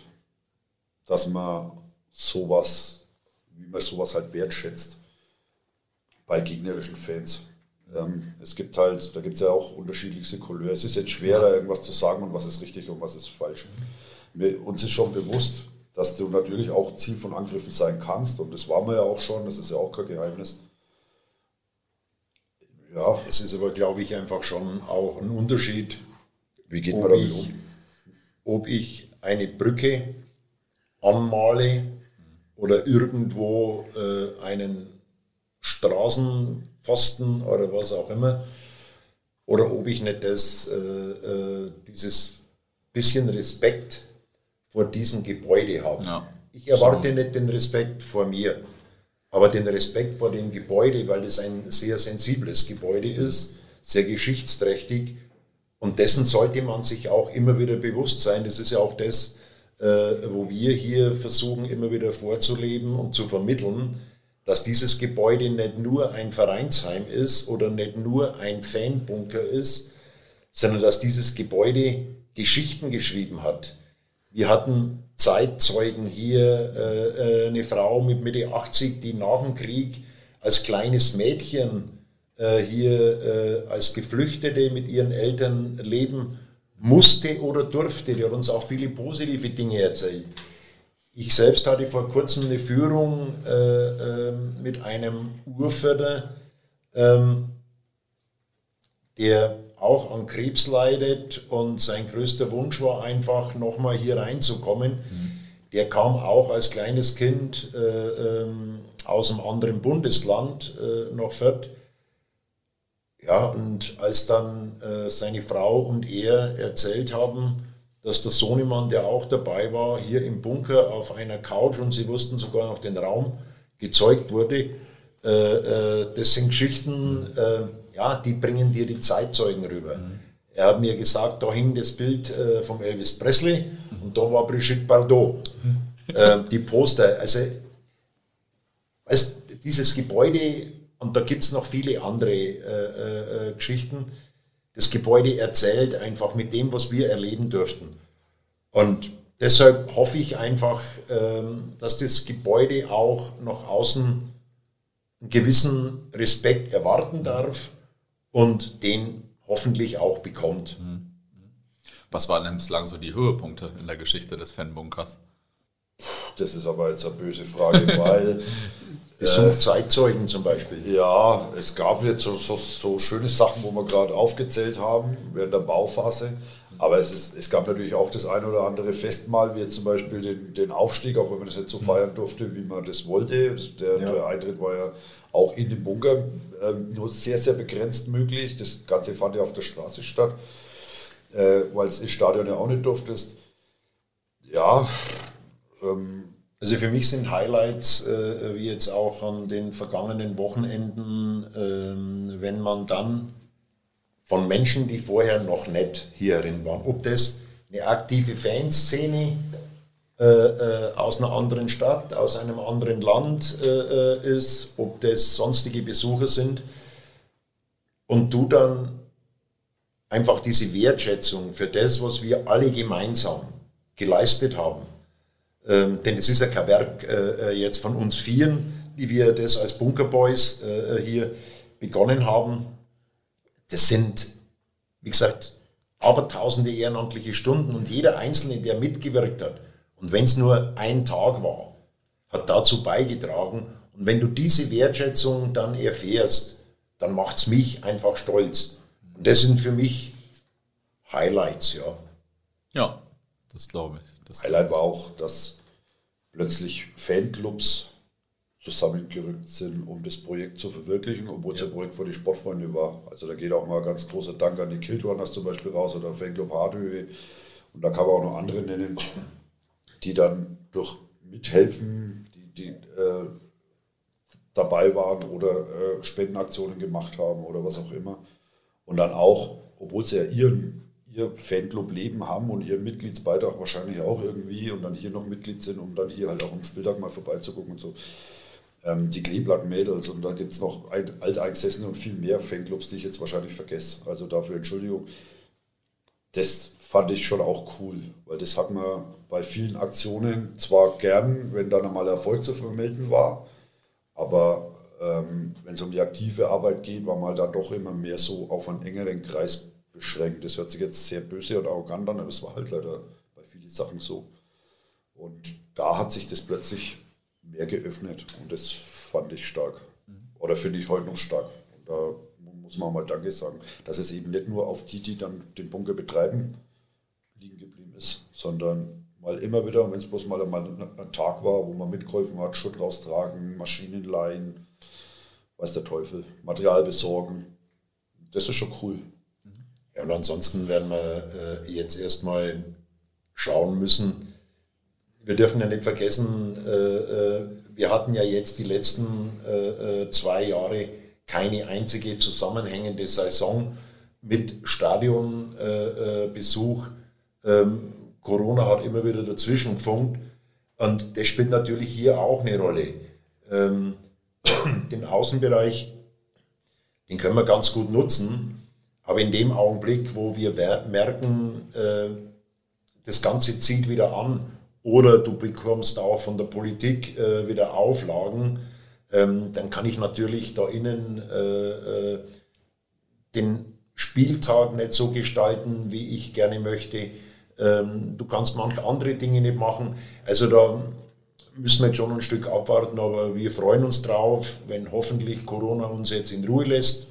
dass man sowas, wie man sowas halt wertschätzt. bei gegnerischen Fans. Ähm, es gibt halt, da gibt es ja auch unterschiedlichste Couleur. Es ist jetzt schwer, da irgendwas zu sagen und was ist richtig und was ist falsch. Wir, uns ist schon bewusst, dass du natürlich auch Ziel von Angriffen sein kannst und das waren wir ja auch schon, das ist ja auch kein Geheimnis. Ja. Es ist aber, glaube ich, einfach schon auch ein Unterschied, wie geht man damit um? Ob ich eine Brücke anmale oder irgendwo äh, einen Straßenpfosten oder was auch immer, oder ob ich nicht das, äh, äh, dieses bisschen Respekt vor diesem Gebäude habe. Ja. Ich erwarte so. nicht den Respekt vor mir, aber den Respekt vor dem Gebäude, weil es ein sehr sensibles Gebäude ist, sehr geschichtsträchtig und dessen sollte man sich auch immer wieder bewusst sein. Das ist ja auch das, äh, wo wir hier versuchen, immer wieder vorzuleben und zu vermitteln, dass dieses Gebäude nicht nur ein Vereinsheim ist oder nicht nur ein Fanbunker ist, sondern dass dieses Gebäude Geschichten geschrieben hat. Wir hatten Zeitzeugen hier, äh, äh eine Frau mit Mitte 80, die nach dem Krieg als kleines Mädchen äh, hier äh, als Geflüchtete mit ihren Eltern leben musste oder durfte. Die hat uns auch viele positive Dinge erzählt. Ich selbst hatte vor kurzem eine Führung äh, äh, mit einem Urförder, ähm, der auch an Krebs leidet und sein größter Wunsch war einfach nochmal hier reinzukommen. Mhm. Der kam auch als kleines Kind äh, ähm, aus einem anderen Bundesland äh, nach Fürth ja, und als dann äh, seine Frau und er erzählt haben, dass der Sohnemann, der auch dabei war, hier im Bunker auf einer Couch und sie wussten sogar noch den Raum, gezeugt wurde, äh, äh, das sind Geschichten, äh, ja, die bringen dir die Zeitzeugen rüber. Mhm. Er hat mir gesagt, da hing das Bild äh, vom Elvis Presley und da war Brigitte Bardot. Äh, die Poster, also weißt, dieses Gebäude und da gibt es noch viele andere äh, äh, äh, Geschichten. Das Gebäude erzählt einfach mit dem, was wir erleben dürften. Und deshalb hoffe ich einfach, ähm, dass das Gebäude auch nach außen einen gewissen Respekt erwarten darf und den hoffentlich auch bekommt. Mhm. Was waren denn bislang so die Höhepunkte in der Geschichte des Fanbunkers? Das ist aber jetzt eine böse Frage, weil es äh, Zeitzeugen zum Beispiel. Ja, es gab jetzt so, so, so schöne Sachen, wo wir gerade aufgezählt haben während der Bauphase. Aber es, ist, es gab natürlich auch das eine oder andere Festmahl, wie zum Beispiel den, den Aufstieg, auch wenn man das nicht so feiern durfte, wie man das wollte. Der, ja. der Eintritt war ja auch in den Bunker äh, nur sehr, sehr begrenzt möglich. Das Ganze fand ja auf der Straße statt, äh, weil es ins Stadion ja auch nicht durftest. Ja, ähm, also für mich sind Highlights, äh, wie jetzt auch an den vergangenen Wochenenden, äh, wenn man dann von Menschen, die vorher noch nicht hierin waren, ob das eine aktive Fanszene äh, äh aus einer anderen Stadt, aus einem anderen Land äh, äh, ist, ob das sonstige Besucher sind, und du dann einfach diese Wertschätzung für das, was wir alle gemeinsam geleistet haben, ähm, denn es ist ja kein Werk äh, jetzt von uns Vieren, wie wir das als Bunkerboys hier begonnen haben. Das sind, wie gesagt, aber tausende ehrenamtliche Stunden und jeder Einzelne, der mitgewirkt hat, und wenn es nur ein Tag war, hat dazu beigetragen. Und wenn du diese Wertschätzung dann erfährst, dann macht es mich einfach stolz. Und das sind für mich Highlights, ja. Ja, das glaube ich. Das Highlight war auch, dass plötzlich Fanclubs zusammengerückt sind, um das Projekt zu verwirklichen, obwohl es ja. ein Projekt für die Sportfreunde war. Also da geht auch mal ganz großer Dank an die Killtrunners zum Beispiel raus oder Fanclub Hardhöhe. Und da kann man auch noch andere nennen, die dann durch Mithelfen, die, die äh, dabei waren oder äh, Spendenaktionen gemacht haben oder was auch immer. Und dann auch, obwohl sie ja ihren ihr Fanclub-Leben haben und ihren Mitgliedsbeitrag wahrscheinlich auch irgendwie und dann hier noch Mitglied sind, um dann hier halt auch am Spieltag mal vorbeizugucken und so. Ähm, die Kleeblatt-Mädels und da gibt es noch ein, Alteingesessene und viel mehr Fanclubs, die ich jetzt wahrscheinlich vergesse. Also dafür Entschuldigung. Das fand ich schon auch cool, weil das hat man bei vielen Aktionen zwar gern, wenn dann einmal Erfolg zu vermelden war, aber ähm, wenn es um die aktive Arbeit geht, war man dann doch immer mehr so auf einen engeren Kreis beschränkt. Das hört sich jetzt sehr böse und arrogant an, aber es war halt leider bei vielen Sachen so. Und da hat sich das plötzlich mehr geöffnet und das fand ich stark. Mhm. Oder finde ich heute noch stark. Und da muss man mal Danke sagen, dass es eben nicht nur auf die, die dann den Bunker betreiben, liegen geblieben ist, sondern mal immer wieder, wenn es bloß mal ein, Tag war, wo man mitgeholfen hat, Schutt raustragen, Maschinen leihen, weiß der Teufel, Material besorgen. Das ist schon cool. Ja, und ansonsten werden wir äh, jetzt erstmal schauen müssen. Wir dürfen ja nicht vergessen, äh, äh, wir hatten ja jetzt die letzten äh, zwei Jahre keine einzige zusammenhängende Saison mit Stadionbesuch. Ähm, Corona hat immer wieder dazwischen gefunkt und das spielt natürlich hier auch eine Rolle. Ähm, den Außenbereich, den können wir ganz gut nutzen, aber in dem Augenblick, wo wir merken, das Ganze zieht wieder an oder du bekommst auch von der Politik äh, wieder Auflagen, ähm, dann kann ich natürlich da innen äh, den Spieltag nicht so gestalten, wie ich gerne möchte. Ähm, du kannst manche andere Dinge nicht machen. Also da müssen wir jetzt schon ein Stück abwarten, aber wir freuen uns drauf, wenn hoffentlich Corona uns jetzt in Ruhe lässt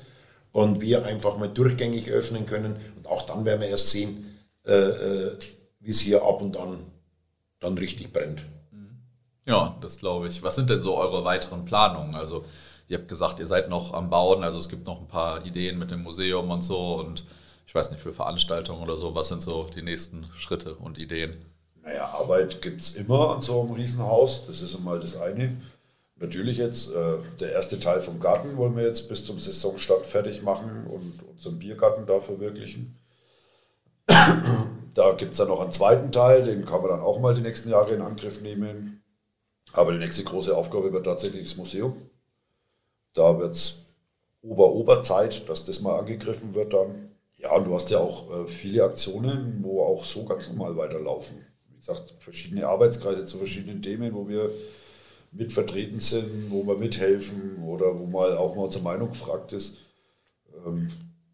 und wir einfach mal durchgängig öffnen können. Und auch dann werden wir erst sehen, äh, äh, wie es hier ab und an dann richtig brennt. Ja, das glaube ich. Was sind denn so eure weiteren Planungen? Also ihr habt gesagt, ihr seid noch am Bauen, also es gibt noch ein paar Ideen mit dem Museum und so und ich weiß nicht, für Veranstaltungen oder so, was sind so die nächsten Schritte und Ideen? Naja, Arbeit gibt es immer an so einem Riesenhaus, das ist einmal das eine. Natürlich jetzt, äh, der erste Teil vom Garten wollen wir jetzt bis zum Saisonstart fertig machen und unseren Biergarten da verwirklichen. Da gibt es dann noch einen zweiten Teil, den kann man dann auch mal die nächsten Jahre in Angriff nehmen. Aber die nächste große Aufgabe wird tatsächlich das Museum. Da wird es Ober-Ober-Zeit, dass das mal angegriffen wird dann. Ja, und du hast ja auch äh, viele Aktionen, wo auch so ganz normal weiterlaufen. Wie gesagt, verschiedene Arbeitskreise zu verschiedenen Themen, wo wir mit vertreten sind, wo wir mithelfen oder wo mal auch mal unsere Meinung gefragt ist. Ähm,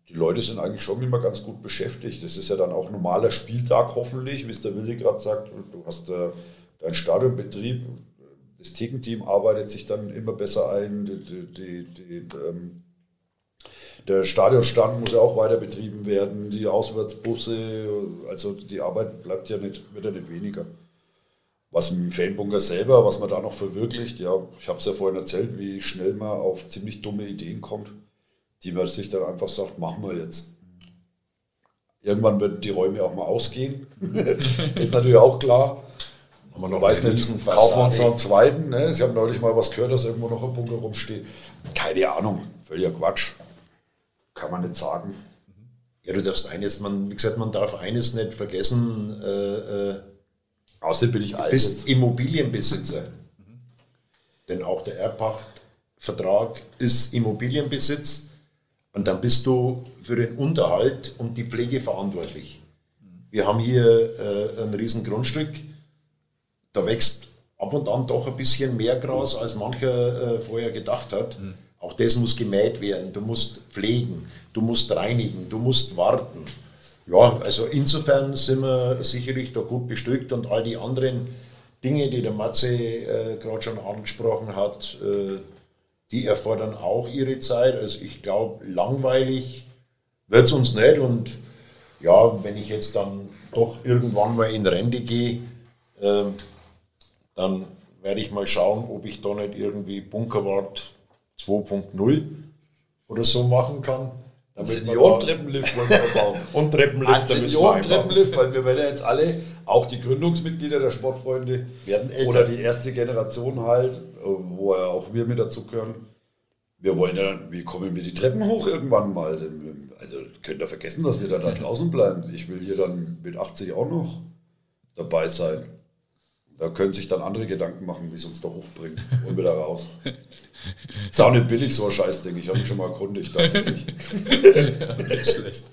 die Leute sind eigentlich schon immer ganz gut beschäftigt. Das ist ja dann auch normaler Spieltag hoffentlich, wie es der Willi gerade sagt. Du hast äh, deinen Stadionbetrieb, das Thekenteam arbeitet sich dann immer besser ein. Die, die, die, ähm, der Stadionstand muss ja auch weiter betrieben werden, die Auswärtsbusse, also die Arbeit bleibt ja nicht, wird ja nicht weniger. Was dem Fanbunker selber, was man da noch verwirklicht, ja, ich habe es ja vorhin erzählt, wie schnell man auf ziemlich dumme Ideen kommt, die man sich dann einfach sagt, machen wir jetzt. Irgendwann werden die Räume auch mal ausgehen, ist natürlich auch klar. Aber noch weiß nicht, kaufen wir uns noch einen zweiten. Ne? Ich habe neulich mal was gehört, dass irgendwo noch ein Bunker rumsteht. Keine Ahnung, völliger Quatsch. Kann man nicht sagen. Ja, du darfst eines, man, wie gesagt, man darf eines nicht vergessen. Äh, äh, Außerdem bin ich alt. Du bist Immobilienbesitzer. Mhm. Denn auch der Erbpachtvertrag ist Immobilienbesitz. Und dann bist du für den Unterhalt und die Pflege verantwortlich. Wir haben hier äh, ein riesen Grundstück da wächst ab und an doch ein bisschen mehr Gras, als mancher äh, vorher gedacht hat. Mhm. Auch das muss gemäht werden, du musst pflegen, du musst reinigen, du musst warten. Ja, also insofern sind wir sicherlich da gut bestückt und all die anderen Dinge, die der Matze äh, gerade schon angesprochen hat, äh, die erfordern auch ihre Zeit. Also ich glaube, langweilig wird es uns nicht und ja, wenn ich jetzt dann doch irgendwann mal in Rente gehe, äh, dann werde ich mal schauen, ob ich da nicht irgendwie Bunkerwart 2.0 oder so machen kann. Senioren-Treppenlift wollen wir bauen. Und Treppenlift. Senioren-Treppenlift, weil wir werden ja jetzt alle, auch die Gründungsmitglieder der Sportfreunde, werden älter. oder die erste Generation halt, wo ja auch wir mit dazu gehören. Wir wollen ja dann, wie kommen wir die Treppen hoch irgendwann mal? Also könnt ihr vergessen, dass wir da, da draußen bleiben. Ich will hier dann mit 80 auch noch dabei sein. Da können sich dann andere Gedanken machen, wie es uns da hochbringt und wieder raus. Ist auch nicht billig, so ein Scheißding. Ich habe mich schon mal erkundigt, tatsächlich. ja, nicht schlecht.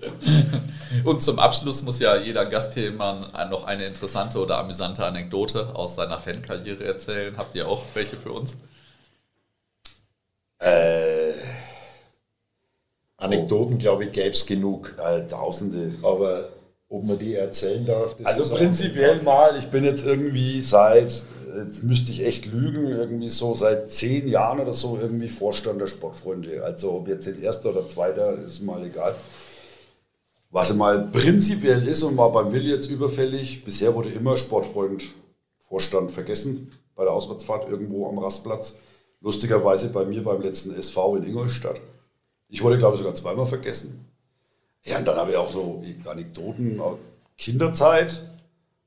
Und zum Abschluss muss ja jeder Gast hier immer noch eine interessante oder amüsante Anekdote aus seiner Fankarriere erzählen. Habt ihr auch welche für uns? Äh, Anekdoten, glaube ich, gäbe es genug. Äh, Tausende. Aber ob man die erzählen darf, Also prinzipiell mal, ich bin jetzt irgendwie seit, jetzt müsste ich echt lügen, irgendwie so seit zehn Jahren oder so irgendwie Vorstand der Sportfreunde. Also ob jetzt ein erster oder zweiter, ist mal egal. Was mal prinzipiell ist und war beim Willi jetzt überfällig, bisher wurde immer Sportfreund Vorstand vergessen bei der Auswärtsfahrt irgendwo am Rastplatz. Lustigerweise bei mir beim letzten SV in Ingolstadt. Ich wurde, glaube ich, sogar zweimal vergessen. Ja, und dann habe ich auch so Anekdoten aus Kinderzeit,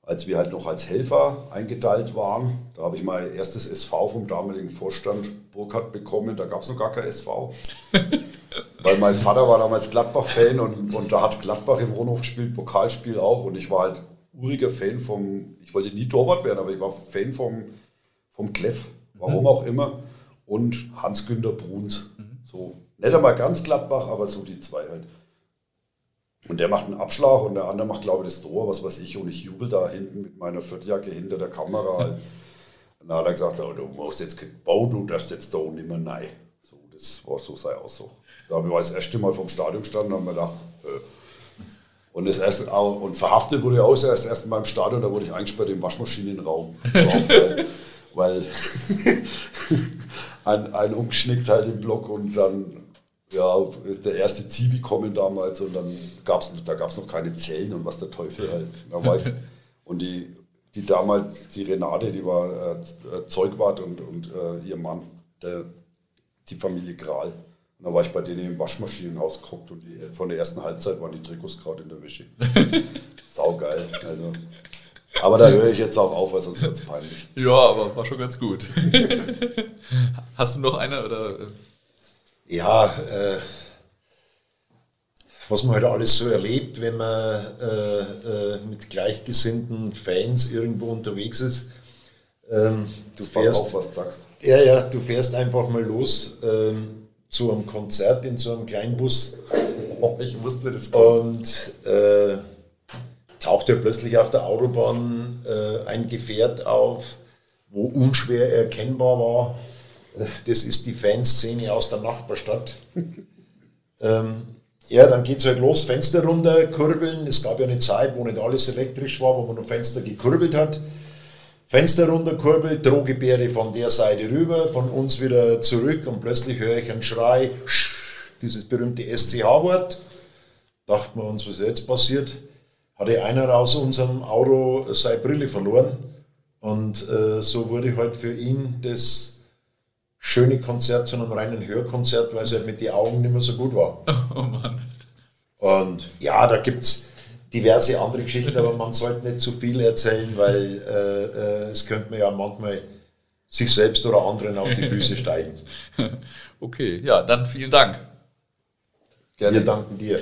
als wir halt noch als Helfer eingeteilt waren. Da habe ich mein erstes SV vom damaligen Vorstand Burkhardt bekommen. Da gab es noch gar kein SV. Weil mein Vater war damals Gladbach-Fan und, und da hat Gladbach im Rundhof gespielt, Pokalspiel auch. Und ich war halt uriger Fan vom, ich wollte nie Torwart werden, aber ich war Fan vom, vom Kleff, warum mhm. auch immer. Und Hans-Günter Bruns. Mhm. So, nicht einmal ganz Gladbach, aber so die zwei halt. Und der macht einen Abschlag und der andere macht, glaube ich, das Tor, was weiß ich. Und ich jubel da hinten mit meiner Viertjacke hinter der Kamera. Halt. Und dann hat er gesagt, oh, du machst jetzt kein Bau, du darfst jetzt da nicht mehr rein. So, das war so sein Ausdruck. Da habe ich das erste Mal vom Stadion gestanden und habe mir gedacht, äh. und, das erste, und verhaftet wurde ich auch erst erst mal im Stadion, da wurde ich eingesperrt im Waschmaschinenraum. weil, weil ein, ein umgeschnickt halt im Block und dann ja, der erste Zivi kommen damals und dann gab es da gab's noch keine Zellen und was der Teufel halt. Da war ich, und die, die damals, die Renate, die war äh, Zeugwart und, und äh, ihr Mann, der, die Familie Kral. Und da war ich bei denen im Waschmaschinenhaus geguckt und die, von der ersten Halbzeit waren die Trikots gerade in der Wäsche. Saugeil. Also. Aber da höre ich jetzt auch auf, weil sonst wird es peinlich. Ja, aber war schon ganz gut. Hast du noch eine oder? Ja, äh, was man halt alles so erlebt, wenn man äh, äh, mit gleichgesinnten Fans irgendwo unterwegs ist. Ähm, du fährst, auf, was du sagst. Ja, ja, du fährst einfach mal los ähm, zu einem Konzert in so einem Kleinbus. Oh, ich wusste das gar Und äh, taucht ja plötzlich auf der Autobahn äh, ein Gefährt auf, wo unschwer erkennbar war, das ist die Fanszene aus der Nachbarstadt. ähm, ja, dann geht es halt los, Fenster runter, kurbeln. Es gab ja eine Zeit, wo nicht alles elektrisch war, wo man nur Fenster gekurbelt hat. Fenster runter, kurbelt, Drohgebärde von der Seite rüber, von uns wieder zurück und plötzlich höre ich einen Schrei, dieses berühmte SCH-Wort. Dachten wir uns, was jetzt passiert? Hatte einer aus unserem Auto seine Brille verloren und äh, so wurde halt für ihn das schöne Konzert zu einem reinen Hörkonzert, weil es halt mit den Augen nicht mehr so gut war. Oh Mann. Und ja, da gibt es diverse andere Geschichten, aber man sollte nicht zu viel erzählen, weil äh, äh, es könnte man ja manchmal sich selbst oder anderen auf die Füße steigen. Okay, ja, dann vielen Dank. Gerne. Wir danken dir.